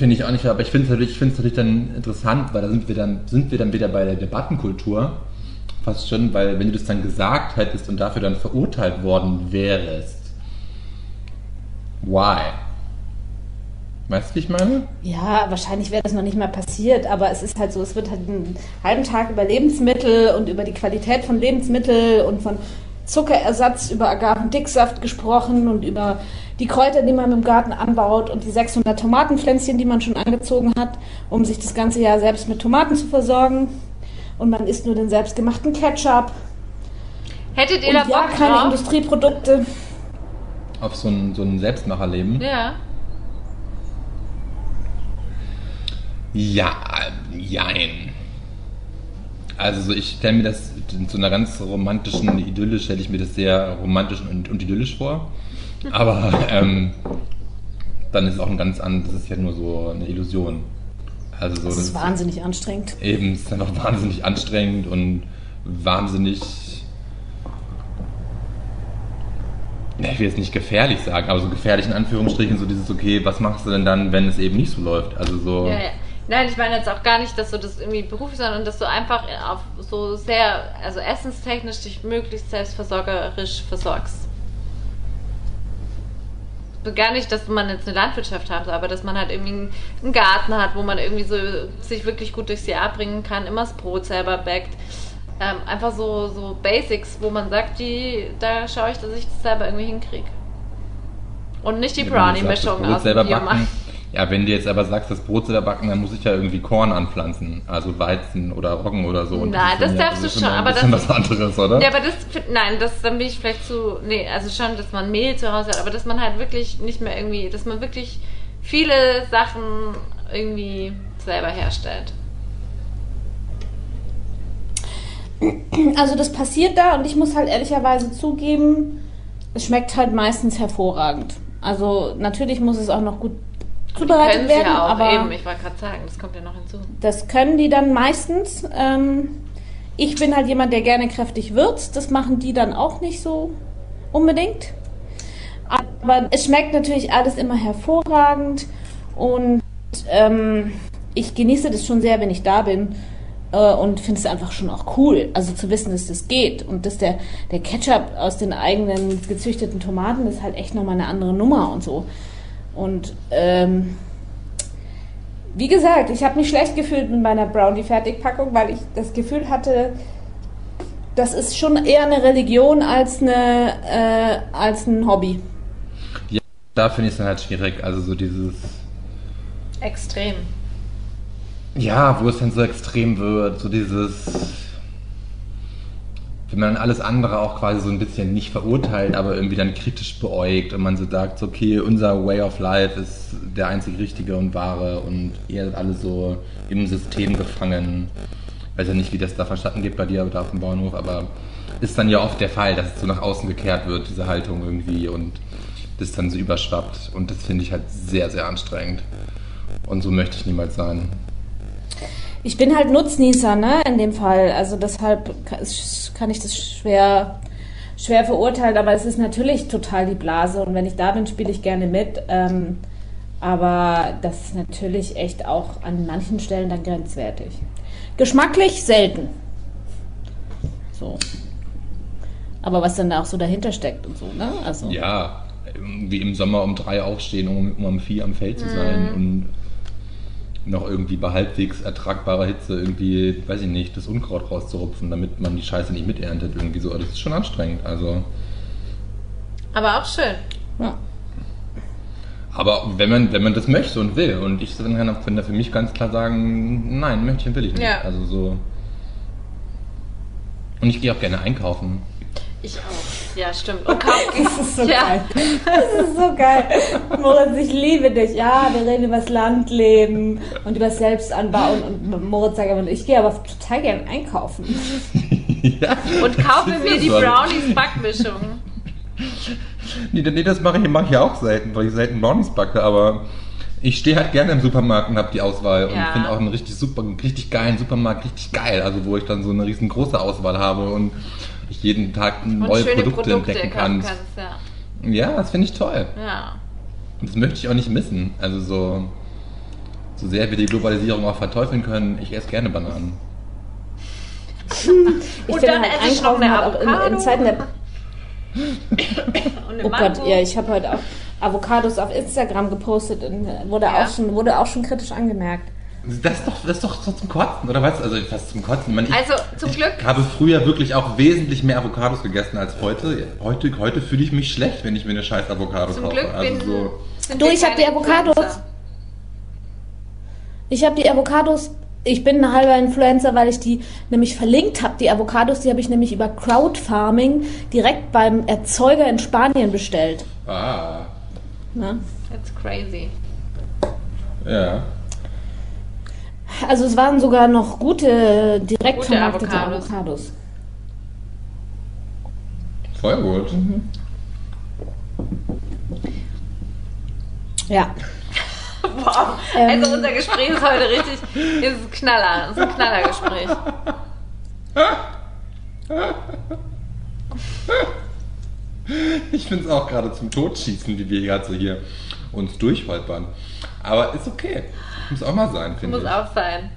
S2: Finde ich auch nicht, aber ich finde es natürlich, natürlich dann interessant, weil da sind wir dann, sind wir dann wieder bei der Debattenkultur. Fast schon, weil wenn du das dann gesagt hättest und dafür dann verurteilt worden wärst. Why? Weißt du, wie ich meine?
S4: Ja, wahrscheinlich wäre das noch nicht mal passiert, aber es ist halt so, es wird halt einen halben Tag über Lebensmittel und über die Qualität von Lebensmitteln und von Zuckerersatz, über Agavendicksaft gesprochen und über die Kräuter, die man im Garten anbaut und die 600 Tomatenpflänzchen, die man schon angezogen hat, um sich das ganze Jahr selbst mit Tomaten zu versorgen. Und man isst nur den selbstgemachten Ketchup.
S3: Hättet ihr
S4: Und
S3: da
S4: ja,
S3: Bock
S4: keine
S3: drauf?
S4: Industrieprodukte.
S2: Auf so ein, so ein Selbstmacherleben.
S3: Ja.
S2: Ja, jein. Also so, ich stelle mir das in so einer ganz romantischen Idylle, stelle ich mir das sehr romantisch und, und idyllisch vor. Aber ähm, dann ist es auch ein ganz anderes, das ist ja nur so eine Illusion. Also so,
S4: Das ist wahnsinnig anstrengend.
S2: eben, es ist einfach wahnsinnig anstrengend und wahnsinnig. Ich will jetzt nicht gefährlich sagen, aber so gefährlich in Anführungsstrichen, so dieses, okay, was machst du denn dann, wenn es eben nicht so läuft? Also so.
S3: Ja, ja. Nein, ich meine jetzt auch gar nicht, dass du das irgendwie beruflich, sondern dass du einfach auf so sehr, also essenstechnisch dich möglichst selbstversorgerisch versorgst. So Gar nicht, dass man jetzt eine Landwirtschaft hat, aber dass man halt irgendwie einen- Garten hat, wo man irgendwie so sich wirklich gut durchs Jahr bringen kann, immer das Brot selber backt. Ähm, einfach so, so Basics, wo man sagt, die, da schaue ich, dass ich das selber irgendwie hinkriege. Und nicht die Brownie-Mischung aus dem Biomarkt.
S2: Ja, wenn du jetzt aber sagst, das Brot selber backen, dann muss ich ja irgendwie Korn anpflanzen. Also Weizen oder Roggen oder so. Und
S3: Nein,
S2: ist
S3: das
S2: ja-
S3: darfst du
S2: ist
S3: schon, aber das-
S2: was anderes, oder?
S3: Ja, aber das, nein, das, dann bin ich vielleicht zu, nee, also schon, dass man Mehl zu Hause hat, aber dass man halt wirklich nicht mehr irgendwie, dass man wirklich viele Sachen irgendwie selber herstellt.
S4: Also das passiert da und ich muss halt ehrlicherweise zugeben, es schmeckt halt meistens hervorragend. Also natürlich muss es auch noch gut zubereitet
S3: Können sie
S4: werden,
S3: ja auch
S4: aber
S3: eben, ich wollte gerade sagen, das kommt ja noch hinzu.
S4: das können die dann meistens. Ähm, ich bin halt jemand, der gerne kräftig würzt. Das machen die dann auch nicht so unbedingt. Aber es schmeckt natürlich alles immer hervorragend und ähm, ich genieße das schon sehr, wenn ich da bin äh, und finde es einfach schon auch cool. Also zu wissen, dass das geht und dass der, der Ketchup aus den eigenen gezüchteten Tomaten ist halt echt nochmal eine andere Nummer und so. Und ähm, wie gesagt, ich habe mich schlecht gefühlt mit meiner Brownie-Fertigpackung, weil ich das Gefühl hatte, das ist schon eher eine Religion als, eine, äh, als ein Hobby.
S2: Da finde ich es dann halt schwierig. Also so dieses.
S3: Extrem.
S2: Ja, wo es dann so extrem wird, so dieses, wenn man alles andere auch quasi so ein bisschen nicht verurteilt, aber irgendwie dann kritisch beäugt und man so sagt, okay, unser Way of Life ist der einzig richtige und wahre und ihr seid alle so im System gefangen. Ich weiß ja nicht, wie das da verstanden geht bei dir da auf dem Bauernhof, aber ist dann ja oft der Fall, dass es so nach außen gekehrt wird, diese Haltung irgendwie und das dann so überschwappt und das finde ich halt sehr, sehr anstrengend. Und so möchte ich niemals sein.
S4: Ich bin halt Nutznießer, ne, in dem Fall. Also deshalb ka- kann ich das schwer, schwer verurteilen, aber es ist natürlich total die Blase und wenn ich da bin, spiele ich gerne mit. Ähm, aber das ist natürlich echt auch an manchen Stellen dann grenzwertig. Geschmacklich selten. So. Aber was dann da auch so dahinter steckt und so, ne? Also.
S2: Ja, wie im Sommer um drei aufstehen, um, um um vier am Feld zu sein. Und noch irgendwie bei halbwegs ertragbarer Hitze irgendwie, weiß ich nicht, das Unkraut rauszurupfen, damit man die Scheiße nicht miterntet irgendwie so. Das ist schon anstrengend. Also,
S3: Aber auch schön.
S4: Ja.
S2: aber wenn man, wenn man das möchte und will, und ich dann kann kann da für mich ganz klar sagen, nein, möchte ich und will ich nicht.
S3: Ja.
S2: Also so. Und ich gehe auch gerne einkaufen.
S3: Ich auch. Ja, stimmt. Und kaum [laughs]
S4: Das ist so
S3: ja.
S4: geil. Das ist so geil. Moritz, ich liebe dich. Ja, wir reden über das Landleben und über das Selbstanbau. Und, und Moritz sagt immer, ich gehe aber total gern einkaufen. [laughs]
S2: ja.
S3: Und kaufe mir die
S2: so.
S3: Brownies Backmischung.
S2: Nee, nee, das mache ich, mach ich ja auch selten, weil ich selten Brownies backe, aber ich stehe halt gerne im Supermarkt und habe die Auswahl und
S3: Ja.
S2: finde auch einen richtig super, einen richtig geilen Supermarkt richtig geil, also wo ich dann so eine riesengroße Auswahl habe und ich jeden Tag neue Produkte,
S3: Produkte
S2: entdecken kann.
S3: kannst. Ja.
S2: Ja, das finde ich toll.
S3: ja.
S2: Und das möchte ich auch nicht missen. Also so, so sehr wir die Globalisierung auch verteufeln können, ich esse gerne Bananen.
S4: Ich
S3: Und
S4: finde
S3: dann
S4: halt,
S3: esse ich noch
S4: einkaufen
S3: eine
S4: hat auch in, in. Zeiten der Oh. Gott, ja, ich habe heute auch Avocados auf Instagram gepostet und wurde,
S3: Ja.
S4: auch, schon, wurde auch schon kritisch angemerkt.
S2: Das ist doch, das ist doch so zum Kotzen, oder was? Also fast zum Kotzen. Ich, meine, ich,
S3: Also zum Glück.
S2: ich habe früher wirklich auch wesentlich mehr Avocados gegessen als heute. Heute, heute fühle ich mich schlecht, wenn ich mir eine scheiß Avocado
S3: Zum
S2: kaufe.
S3: Glück
S2: also
S3: bin,
S2: so.
S4: Du, ich hab
S3: keine
S4: die Avocados.
S3: Influencer.
S4: Ich habe die Avocados, ich bin ein halber Influencer, weil ich die nämlich verlinkt habe. Die Avocados, die habe ich nämlich über Crowdfarming direkt beim Erzeuger in Spanien bestellt.
S2: Ah,
S4: Ne?
S3: That's crazy.
S2: ja.
S4: Also es waren sogar noch gute, direkt
S3: Gute
S4: vermarktete
S3: Avocados.
S4: Avocados.
S2: Voll gut.
S3: Mhm.
S4: Ja. [laughs]
S3: Wow.
S4: Ähm.
S3: Also unser Gespräch ist heute richtig, ist ein Knaller, ist ein Knallergespräch.
S2: Ich finde es auch gerade zum Totschießen, wie wir gerade so hier uns durchholpern. Aber ist okay. Muss auch mal sein, finde
S3: Muss
S2: ich.
S3: auch sein.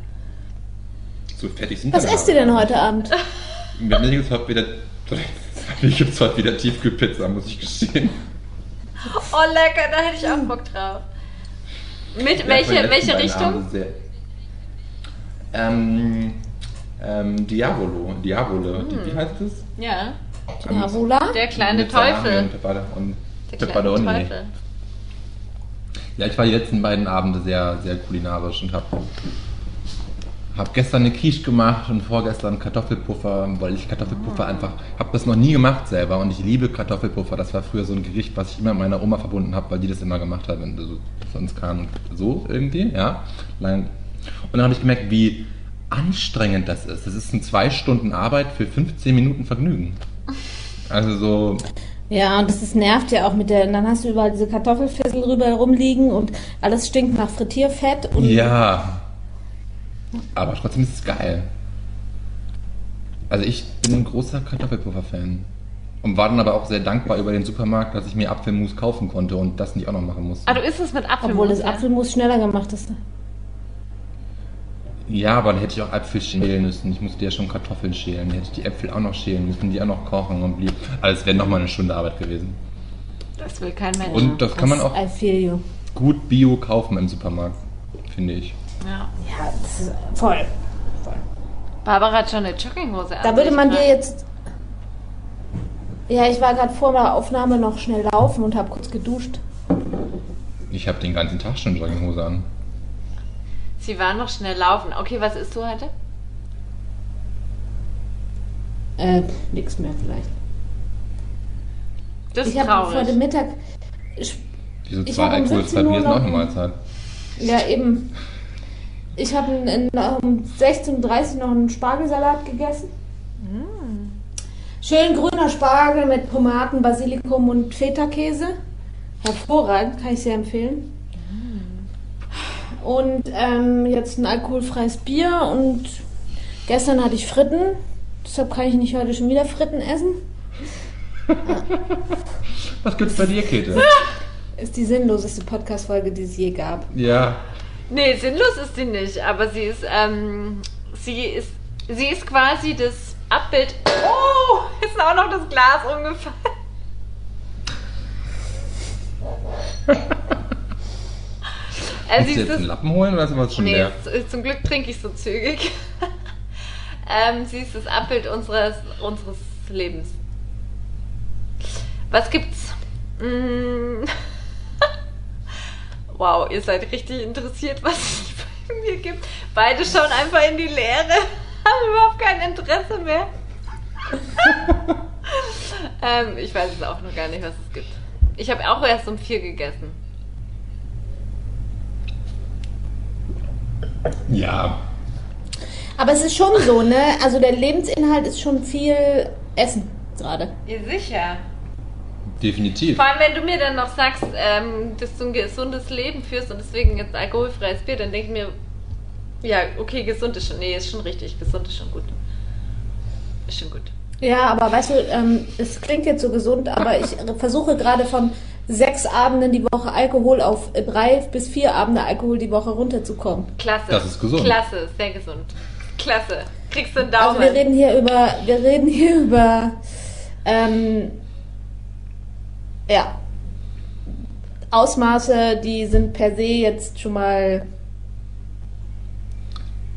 S2: So fertig sind
S4: Was
S2: wir
S4: esst ihr denn heute Abend?
S2: Bei mir gibt es heute wieder, bei mir gibt's heute wieder Tiefkühlpizza, muss ich gestehen.
S3: Oh, lecker, da hätte ich auch Bock drauf. Mit
S2: Ja,
S3: welche, welche Richtung?
S2: Ähm, ähm, Diavolo, Diavole,
S3: Hm.
S2: die, wie heißt es?
S3: Ja,
S4: Diavola?
S3: der kleine Teufel.
S2: Und, und
S3: Der kleine. Teufel.
S2: Ja, ich war die letzten beiden Abende sehr, sehr kulinarisch und habe hab gestern eine Quiche gemacht und vorgestern Kartoffelpuffer, weil ich Kartoffelpuffer einfach, habe das noch nie gemacht selber und ich liebe Kartoffelpuffer. Das war früher so ein Gericht, was ich immer mit meiner Oma verbunden habe, weil die das immer gemacht hat, wenn du so uns kam, so irgendwie, ja. Und dann habe ich gemerkt, wie anstrengend das ist. Das ist ein zwei Stunden Arbeit für 15 Minuten Vergnügen. Also so,
S4: Ja, und das ist, nervt ja auch mit der, dann hast du überall diese Kartoffelfissel rüber rumliegen und alles stinkt nach Frittierfett und
S2: Ja. Aber trotzdem ist es geil. Also ich bin ein großer Kartoffelpuffer-Fan. Und war dann aber auch sehr dankbar über den Supermarkt, dass ich mir Apfelmus kaufen konnte und das nicht auch noch machen musste.
S3: Ah, du isst es mit Apfelmus.
S4: obwohl das? Apfelmus schneller gemacht ist.
S2: Ja, aber dann hätte ich auch Äpfel schälen müssen. Ich musste ja schon Kartoffeln schälen. Dann hätte ich die Äpfel auch noch schälen müssen, die auch noch kochen und blieb. Also es wäre nochmal eine Stunde Arbeit gewesen.
S3: Das will kein Mensch.
S2: Und das kann man auch gut bio kaufen im Supermarkt, finde ich.
S3: ja.
S4: Ja, das ist voll. voll.
S3: Barbara hat schon eine Jogginghose an.
S4: Da würde man
S3: ich
S4: dir jetzt. Ja, ich war gerade vor der Aufnahme noch schnell laufen und habe kurz geduscht.
S2: Ich habe den ganzen Tag schon Jogginghose an.
S3: Sie war noch schnell laufen. Okay, was isst du heute?
S4: Äh, nix mehr vielleicht.
S3: Das ist
S4: Ich habe
S3: traurig.
S4: heute Mittag. Ich,
S2: Diese zwei
S4: hab um
S2: alkoholfreie
S4: 17 Uhr
S2: Bier sind auch
S4: noch-
S2: eine Mahlzeit.
S4: ja, eben. Ich habe um 16.30 Uhr noch einen Spargelsalat gegessen. Schön grüner Spargel mit Tomaten, Basilikum und Feta-Käse. Hervorragend, kann ich sehr empfehlen. Und ähm, jetzt ein alkoholfreies Bier und gestern hatte ich Fritten. Deshalb kann ich nicht heute schon wieder Fritten essen. [laughs]
S2: Was gibt's bei dir, Käthe? [laughs]
S4: Ist die sinnloseste Podcast-Folge, die es je gab.
S2: ja,
S3: Nee, sinnlos ist sie nicht, aber sie ist, ähm, sie ist, sie ist quasi das Abbild. Oh, ist auch noch das Glas umgefallen. [laughs] Äh,
S2: Musst du jetzt
S3: du-
S2: einen Lappen holen oder ist was schon
S3: Nee,
S2: leer?
S3: zum Glück trinke ich so zügig. [laughs] ähm, sie ist das Abbild unseres, unseres Lebens. Was gibt's? Mm. [laughs] wow, ihr seid richtig interessiert, was es [laughs] bei mir gibt. Beide schauen einfach in die Leere, haben überhaupt kein Interesse mehr. ähm, ich weiß es auch noch gar nicht, was es gibt. Ich habe auch erst um vier gegessen.
S2: Ja.
S4: Aber es ist schon so, ne? Also der Lebensinhalt ist schon viel Essen gerade.
S3: Ja, sicher.
S2: Definitiv.
S3: Vor allem, wenn du mir dann noch sagst, ähm, dass du ein gesundes Leben führst und deswegen jetzt alkoholfreies Bier, dann denke ich mir, ja, okay, gesund ist schon, nee, ist schon richtig, gesund ist schon gut. Ist schon gut.
S4: Ja, aber weißt du, ähm, es klingt jetzt so gesund, aber ich versuche gerade von sechs Abenden die Woche Alkohol auf drei bis vier Abende Alkohol die Woche runterzukommen.
S3: Klasse.
S2: Das ist gesund.
S3: Klasse, sehr gesund. Klasse. Kriegst du einen
S4: Also
S3: Daumen.
S4: wir reden hier über, wir reden hier über, ähm, ja, Ausmaße, die sind per se jetzt schon mal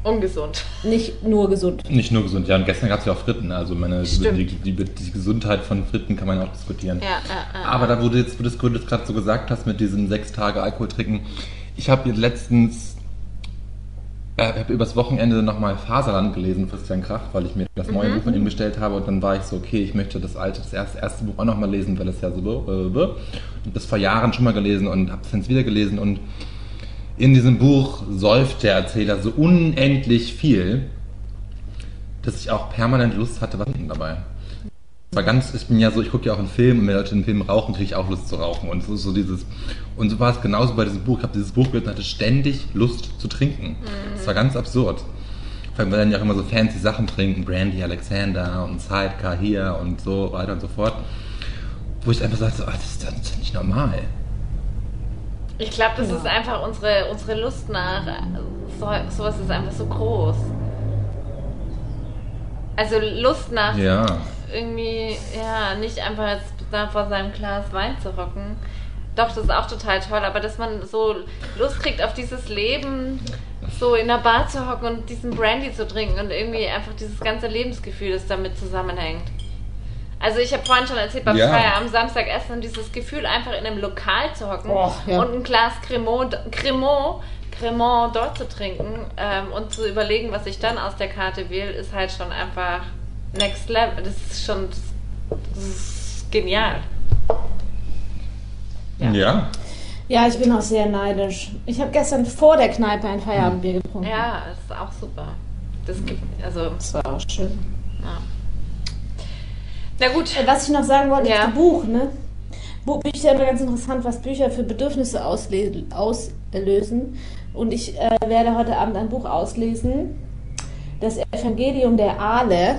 S3: Ungesund.
S4: nicht nur gesund.
S2: Nicht nur gesund, ja, und gestern gab es ja auch Fritten. Also meine, die, die, die, Gesundheit von Fritten kann man ja auch diskutieren.
S3: Ja, ja, ja.
S2: Aber da, du jetzt, wo du das gerade so gesagt hast, mit diesem sechs Tage Alkohol trinken, ich habe letztens, äh, habe übers Wochenende nochmal Faserland gelesen, Christian Krach, weil ich mir das neue Buch von ihm bestellt habe und dann war ich so, okay, ich möchte das alte, das erste, erste Buch auch nochmal lesen, weil es ja so, äh, äh, und das vor Jahren schon mal gelesen und habe es jetzt wieder gelesen und in diesem Buch säuft der Erzähler so unendlich viel, dass ich auch permanent Lust hatte, was dabei. Das war ganz, ich bin ja so, ich gucke ja auch einen Film und wenn Leute einen Film rauchen, kriege ich auch Lust zu rauchen. Und so, so dieses, und so war es genauso bei diesem Buch. Ich habe dieses Buch gelesen und hatte ständig Lust zu trinken. Das war ganz absurd. Vor allem, weil dann ja auch immer so fancy Sachen trinken, Brandy Alexander und Sidecar hier und so weiter und so fort. Wo ich einfach sagte, so, das, ist, das ist doch nicht normal.
S3: Ich glaube, das ist einfach unsere, unsere Lust nach. So, sowas ist einfach so groß. Also Lust nach
S2: Ja.
S3: irgendwie, ja, nicht einfach jetzt da vor seinem Glas Wein zu hocken. Doch, das ist auch total toll, aber dass man so Lust kriegt auf dieses Leben, so in der Bar zu hocken und diesen Brandy zu trinken und irgendwie einfach dieses ganze Lebensgefühl, das damit zusammenhängt. Also ich habe vorhin schon erzählt, beim
S2: Ja.
S3: Feierabend Samstag essen und dieses Gefühl, einfach in einem Lokal zu hocken
S4: Oh, ja.
S3: und ein Glas Cremant, Cremant, Cremant dort zu trinken ähm, und zu überlegen, was ich dann aus der Karte wähle, ist halt schon einfach next level. Das ist schon das ist genial. Ja.
S2: Ja.
S4: Ja, ich bin auch sehr neidisch. Ich habe gestern vor der Kneipe ein Feierabendbier getrunken.
S3: Ja, ist auch super. Das gibt, also,
S4: Das war auch schön.
S3: ja. Na gut.
S4: Was ich noch sagen wollte,
S3: Ja.
S4: ist Buch, ne? Bücher immer ganz interessant, was Bücher für Bedürfnisse auslösen. Und ich äh, werde heute Abend ein Buch auslesen, das Evangelium der Aale,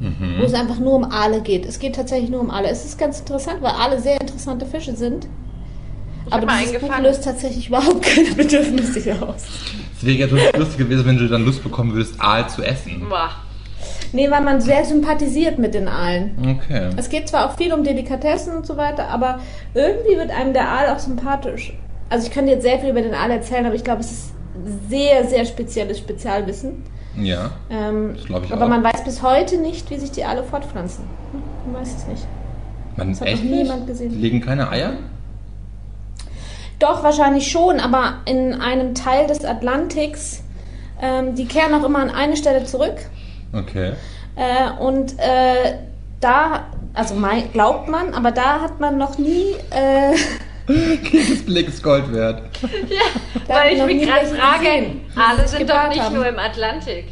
S2: Mhm.
S4: wo es einfach nur um Aale geht. Es geht tatsächlich nur um Aale. Es ist ganz interessant, weil Aale sehr interessante Fische sind.
S3: Ich
S4: Aber dieses Buch löst tatsächlich überhaupt [laughs] keine Bedürfnisse aus.
S2: Es wäre jetzt lustig gewesen, wenn du dann Lust bekommen würdest, Aal zu essen.
S3: Boah.
S4: Nee, weil man sehr sympathisiert mit den Aalen.
S2: Okay.
S4: Es geht zwar auch viel um Delikatessen und so weiter, aber irgendwie wird einem der Aal auch sympathisch. Also ich könnte jetzt sehr viel über den Aal erzählen, aber ich glaube, es ist sehr, sehr spezielles Spezialwissen.
S2: Ja.
S4: Ähm,
S2: Das glaub ich
S4: aber
S2: auch.
S4: man weiß bis heute nicht, wie sich die Aale fortpflanzen. Hm, Man weiß es nicht.
S2: Man
S4: Das hat
S2: echt
S4: noch nie
S2: nicht?
S4: jemand gesehen.
S2: Legen keine Eier?
S4: Doch, wahrscheinlich schon, aber in einem Teil des Atlantiks, ähm, die kehren auch immer an eine Stelle zurück.
S2: Okay.
S4: Äh, und äh, da, also glaubt man, aber da hat man noch nie... Äh, [laughs]
S2: Dieses Blick ist Gold wert. [laughs]
S3: Ja,
S4: Da
S3: weil
S4: ich
S3: mich gerade frage,
S4: das
S3: sind doch nicht
S4: haben.
S3: nur im Atlantik.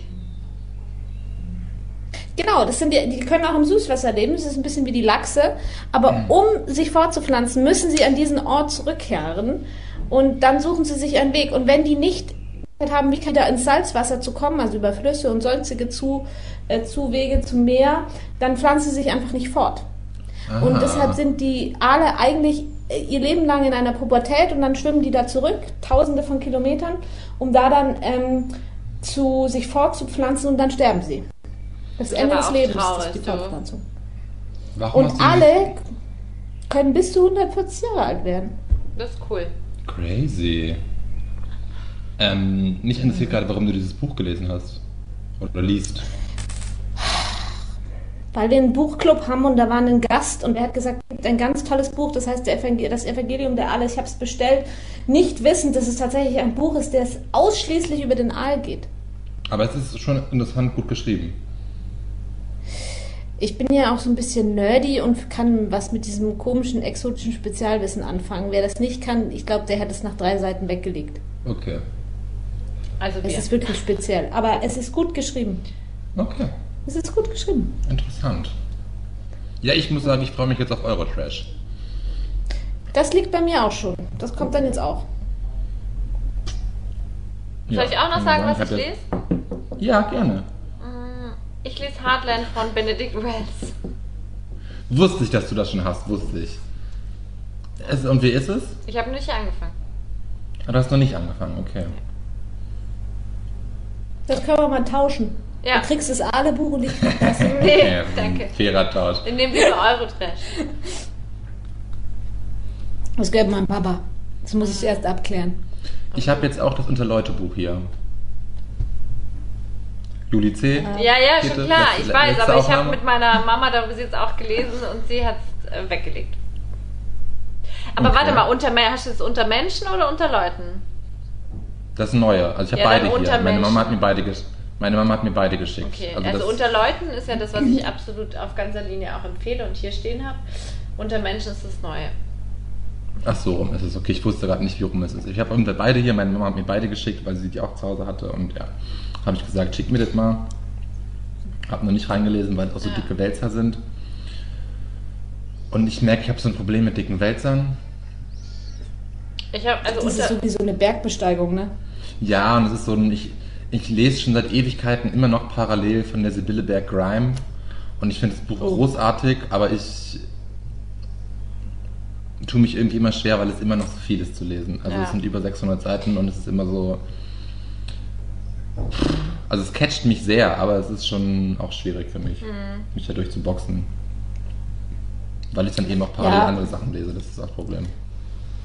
S4: Genau, das sind die, die können auch im Süßwasser leben, das ist ein bisschen wie die Lachse, aber um sich fortzupflanzen, müssen sie an diesen Ort zurückkehren und dann suchen sie sich einen Weg und wenn die nicht haben, wieder ins Salzwasser zu kommen, also über Flüsse und sonstige zu, äh, Zuwege zum Meer, dann pflanzen sie sich einfach nicht fort. Und
S2: Ah.
S4: deshalb sind die Aale eigentlich äh, ihr Leben lang in einer Pubertät und dann schwimmen die da zurück, tausende von Kilometern, um da dann ähm, zu sich fortzupflanzen und dann sterben sie. Das
S3: ist
S4: Ende des Lebens
S3: traurig,
S4: ist die. Fortpflanzung.
S2: Warum
S4: Und alle können bis zu 140 Jahre alt werden.
S3: Das ist cool.
S2: Crazy. Ähm, mich interessiert gerade, warum du dieses Buch gelesen hast. Oder liest.
S4: Weil wir einen Buchclub haben und da war ein Gast und er hat gesagt, es gibt ein ganz tolles Buch, das heißt das Evangelium der Aale. Ich habe es bestellt, nicht wissend, dass es tatsächlich ein Buch ist, das ausschließlich über den Aal geht.
S2: Aber es ist schon interessant gut geschrieben.
S4: Ich bin ja auch so ein bisschen nerdy und kann was mit diesem komischen, exotischen Spezialwissen anfangen. Wer das nicht kann, ich glaube, der hat es nach drei Seiten weggelegt.
S2: Okay.
S3: Also
S4: Es
S3: wir.
S4: ist wirklich speziell, aber es ist gut geschrieben.
S2: Okay.
S4: Es ist gut geschrieben.
S2: Interessant. Ja, ich muss sagen, ich freue mich jetzt auf Eurotrash.
S4: Das liegt bei mir auch schon. Das kommt dann jetzt auch.
S3: Soll ich auch noch sagen, was ich
S2: hab
S3: lese?
S2: Ja, gerne.
S3: Ich lese Heartland von Benedict Wells.
S2: Wusste ich, dass du das schon hast, wusste ich. Es, und wie ist es?
S3: Ich habe nicht angefangen.
S2: Ah, Du hast noch nicht angefangen, okay.
S4: Das können wir mal tauschen.
S3: Ja.
S4: Du kriegst das Aale-Buch und ich krieg das. [laughs]
S3: Nee,
S2: Ja,
S3: danke.
S2: Fairer Tausch.
S3: In dem wir Eurotrash.
S4: Das gehört meinem Papa. Das muss ich erst abklären.
S2: Ich habe jetzt auch das Unterleute-Buch hier. Juli C.
S3: Ja, ja, schon klar.
S2: letzte-
S3: Ich weiß,
S2: letzte
S3: aber ich habe mit meiner Mama darüber jetzt auch gelesen und sie hat es äh, weggelegt. Aber
S2: Okay.
S3: warte mal, unter, hast du es unter Menschen oder unter Leuten?
S2: Das neue. Also ich habe
S3: Ja,
S2: beide
S3: unter
S2: hier. Meine
S3: Menschen.
S2: Mama hat mir beide gesch meine Mama hat mir beide geschickt.
S3: Okay, also,
S2: das-
S3: unter Leuten ist ja das, was ich [laughs] absolut auf ganzer Linie auch empfehle und hier stehen habe. Unter Menschen ist das Neue.
S2: Ach so, rum ist es okay. Ich wusste gerade nicht, wie rum es ist. Ich habe irgendwie beide hier. Meine Mama hat mir beide geschickt, weil sie die auch zu Hause hatte. Und ja, habe ich gesagt, schick mir das mal. Habe noch nicht reingelesen, weil es auch so
S3: Ja.
S2: dicke Wälzer sind. Und ich merke, ich habe so ein Problem mit dicken Wälzern.
S3: Ich habe also
S4: Das ist
S3: unter.
S4: sowieso eine Bergbesteigung, ne?
S2: Ja, und es ist so ein, ich, ich lese schon seit Ewigkeiten immer noch parallel von der Sibylle Berg Grime. Und ich finde das Buch
S4: Oh.
S2: großartig, aber ich tue mich irgendwie immer schwer, weil es immer noch so viel ist zu lesen. Also
S3: Ja.
S2: es sind über 600 Seiten und es ist immer so... Also es catcht mich sehr, aber es ist schon auch schwierig für mich,
S3: Mhm.
S2: mich da durchzuboxen. Weil ich dann eben auch parallel
S4: Ja.
S2: andere Sachen lese, das ist das Problem.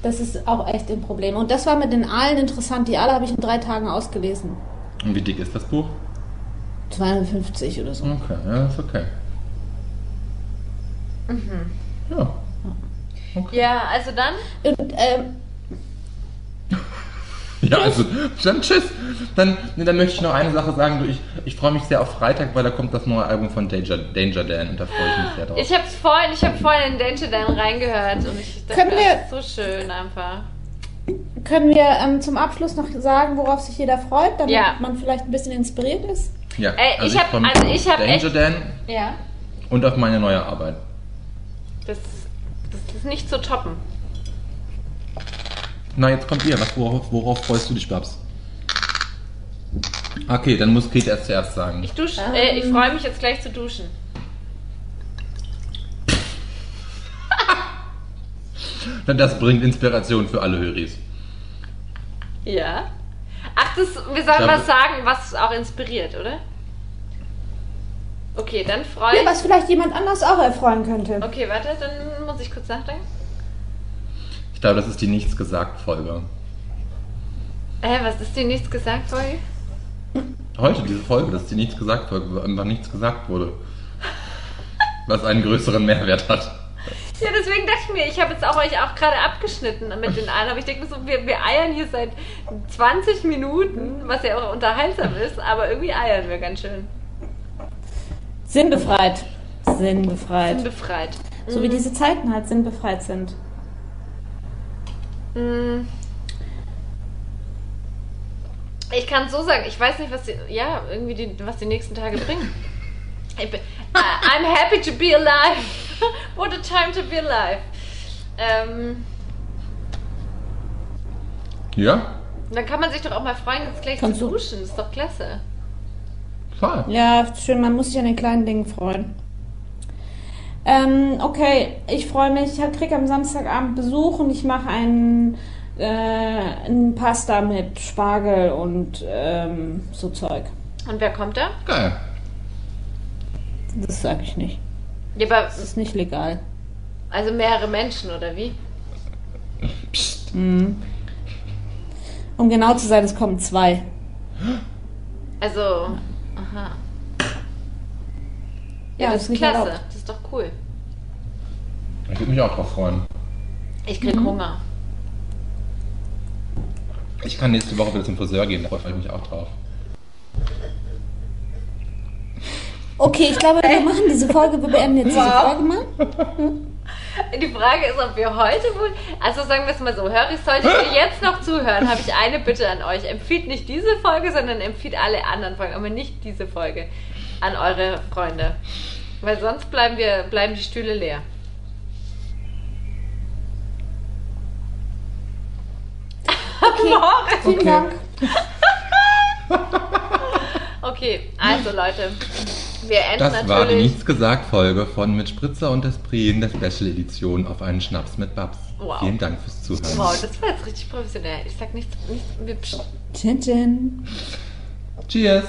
S4: Das ist auch echt ein Problem. Und das war mit den Aalen interessant. Die Aale habe ich in drei Tagen ausgelesen.
S2: Und wie dick ist das Buch?
S4: 250 oder so.
S2: Okay, ja, das ist okay.
S3: Mhm.
S2: Ja.
S3: Ja, also dann.
S4: Und, ähm, [laughs]
S2: Ja, also, dann tschüss. Dann, nee, dann möchte ich noch eine Sache sagen. Du, ich, ich freue mich sehr auf Freitag, weil da kommt das neue Album von Danger, Danger Dan und da freue ich mich sehr drauf.
S3: Ich habe vorhin, ich habe vorhin in Danger Dan reingehört und ich dachte,
S4: Können wir-
S3: das ist so schön einfach.
S4: können wir ähm, zum Abschluss noch sagen, worauf sich jeder freut, damit
S3: Ja.
S4: man vielleicht ein bisschen inspiriert ist?
S2: ja,
S3: Ey, ich hab-
S2: freue mich
S3: also
S2: auf
S3: ich hab
S2: Danger
S3: echt-
S2: Dan
S3: Ja.
S2: und auf meine neue Arbeit.
S3: Das, das ist nicht zu toppen.
S2: Na, jetzt kommt ihr. Was, worauf, worauf freust du dich, Babs? Okay, dann muss Kate erst zuerst sagen.
S3: Ich dusche, äh, ich freue mich jetzt gleich zu duschen. [laughs]
S2: Na, Das bringt Inspiration für alle Höris.
S3: Ja. Ach, das, wir sollen was sagen, was auch inspiriert, oder? Okay, dann freue
S4: Ja,
S3: ich
S4: was vielleicht jemand anders auch erfreuen könnte.
S3: Okay, warte, dann muss ich kurz nachdenken.
S2: Ich glaube, das ist die Nichts gesagt Folge.
S3: Äh, was ist dir nichts gesagt, Folge?
S2: Heute diese Folge, das ist die Nichts gesagt Folge, wo einfach nichts gesagt wurde. Was einen größeren Mehrwert hat.
S3: Ja, deswegen dachte ich mir, ich habe jetzt auch euch auch gerade abgeschnitten mit den allen, aber ich denke mir so, wir, wir eiern hier seit 20 Minuten, was ja auch unterhaltsam ist, aber irgendwie eiern wir ganz schön.
S4: Sinnbefreit. Sinnbefreit.
S3: Bin befreit.
S4: So wie diese Zeiten halt sinnbefreit sind.
S3: Mm. Ich kann es so sagen, ich weiß nicht, was die, ja, irgendwie die, was die nächsten Tage bringen. [laughs] Ich bin, I- I'm happy to be alive. [laughs] What a time to be alive. Ähm,
S2: Ja?
S3: dann kann man sich doch auch mal freuen, jetzt gleich
S4: Kannst
S3: zu
S4: du-
S3: duschen. Das ist doch klasse.
S2: Klar.
S4: Ja, schön, man muss sich an den kleinen Dingen freuen. Ähm, okay, ich freue mich. Ich kriege am Samstagabend Besuch und ich mache einen, äh, einen Pasta mit Spargel und ähm, so Zeug.
S3: Und wer kommt da?
S2: Geil.
S4: Das sage ich nicht.
S3: Ja, aber,
S4: Das ist nicht legal.
S3: also mehrere Menschen, oder wie?
S2: Psst.
S4: Mhm. Um genau zu sein, es kommen zwei.
S3: Also, aha. Ja,
S4: Ja,
S3: das
S4: ist
S3: klasse.
S4: erlaubt.
S3: Das ist doch cool.
S2: Ich würde mich auch drauf freuen.
S3: Ich krieg Hunger.
S2: Ich kann nächste Woche wieder zum Friseur gehen, da freue ich mich auch drauf.
S4: Okay, ich glaube, wir machen diese Folge, wir beenden jetzt diese
S3: Wow.
S4: Folge mal. [laughs]
S3: Die Frage ist, ob wir heute wohl. Also sagen wir es mal so, Höris, solltet ihr [laughs] jetzt noch zuhören, habe ich eine Bitte an euch. Empfiehlt nicht diese Folge, sondern empfiehlt alle anderen Folgen, aber nicht diese Folge an eure Freunde. Weil sonst bleiben wir, bleiben die Stühle leer.
S4: Okay, [laughs] vielen
S2: Okay.
S4: Dank. [laughs]
S3: Okay, also Leute, wir enden
S2: Das war die
S3: natürlich.
S2: Nichts gesagt Folge von Mit Spritzer und Esprit in der Special Edition auf einen Schnaps mit Babs.
S3: Wow.
S2: Vielen Dank fürs Zuhören.
S3: Wow, das war jetzt richtig professionell. Ich sag nichts, nichts wir, pst.
S4: Tschin, tschin.
S2: Cheers!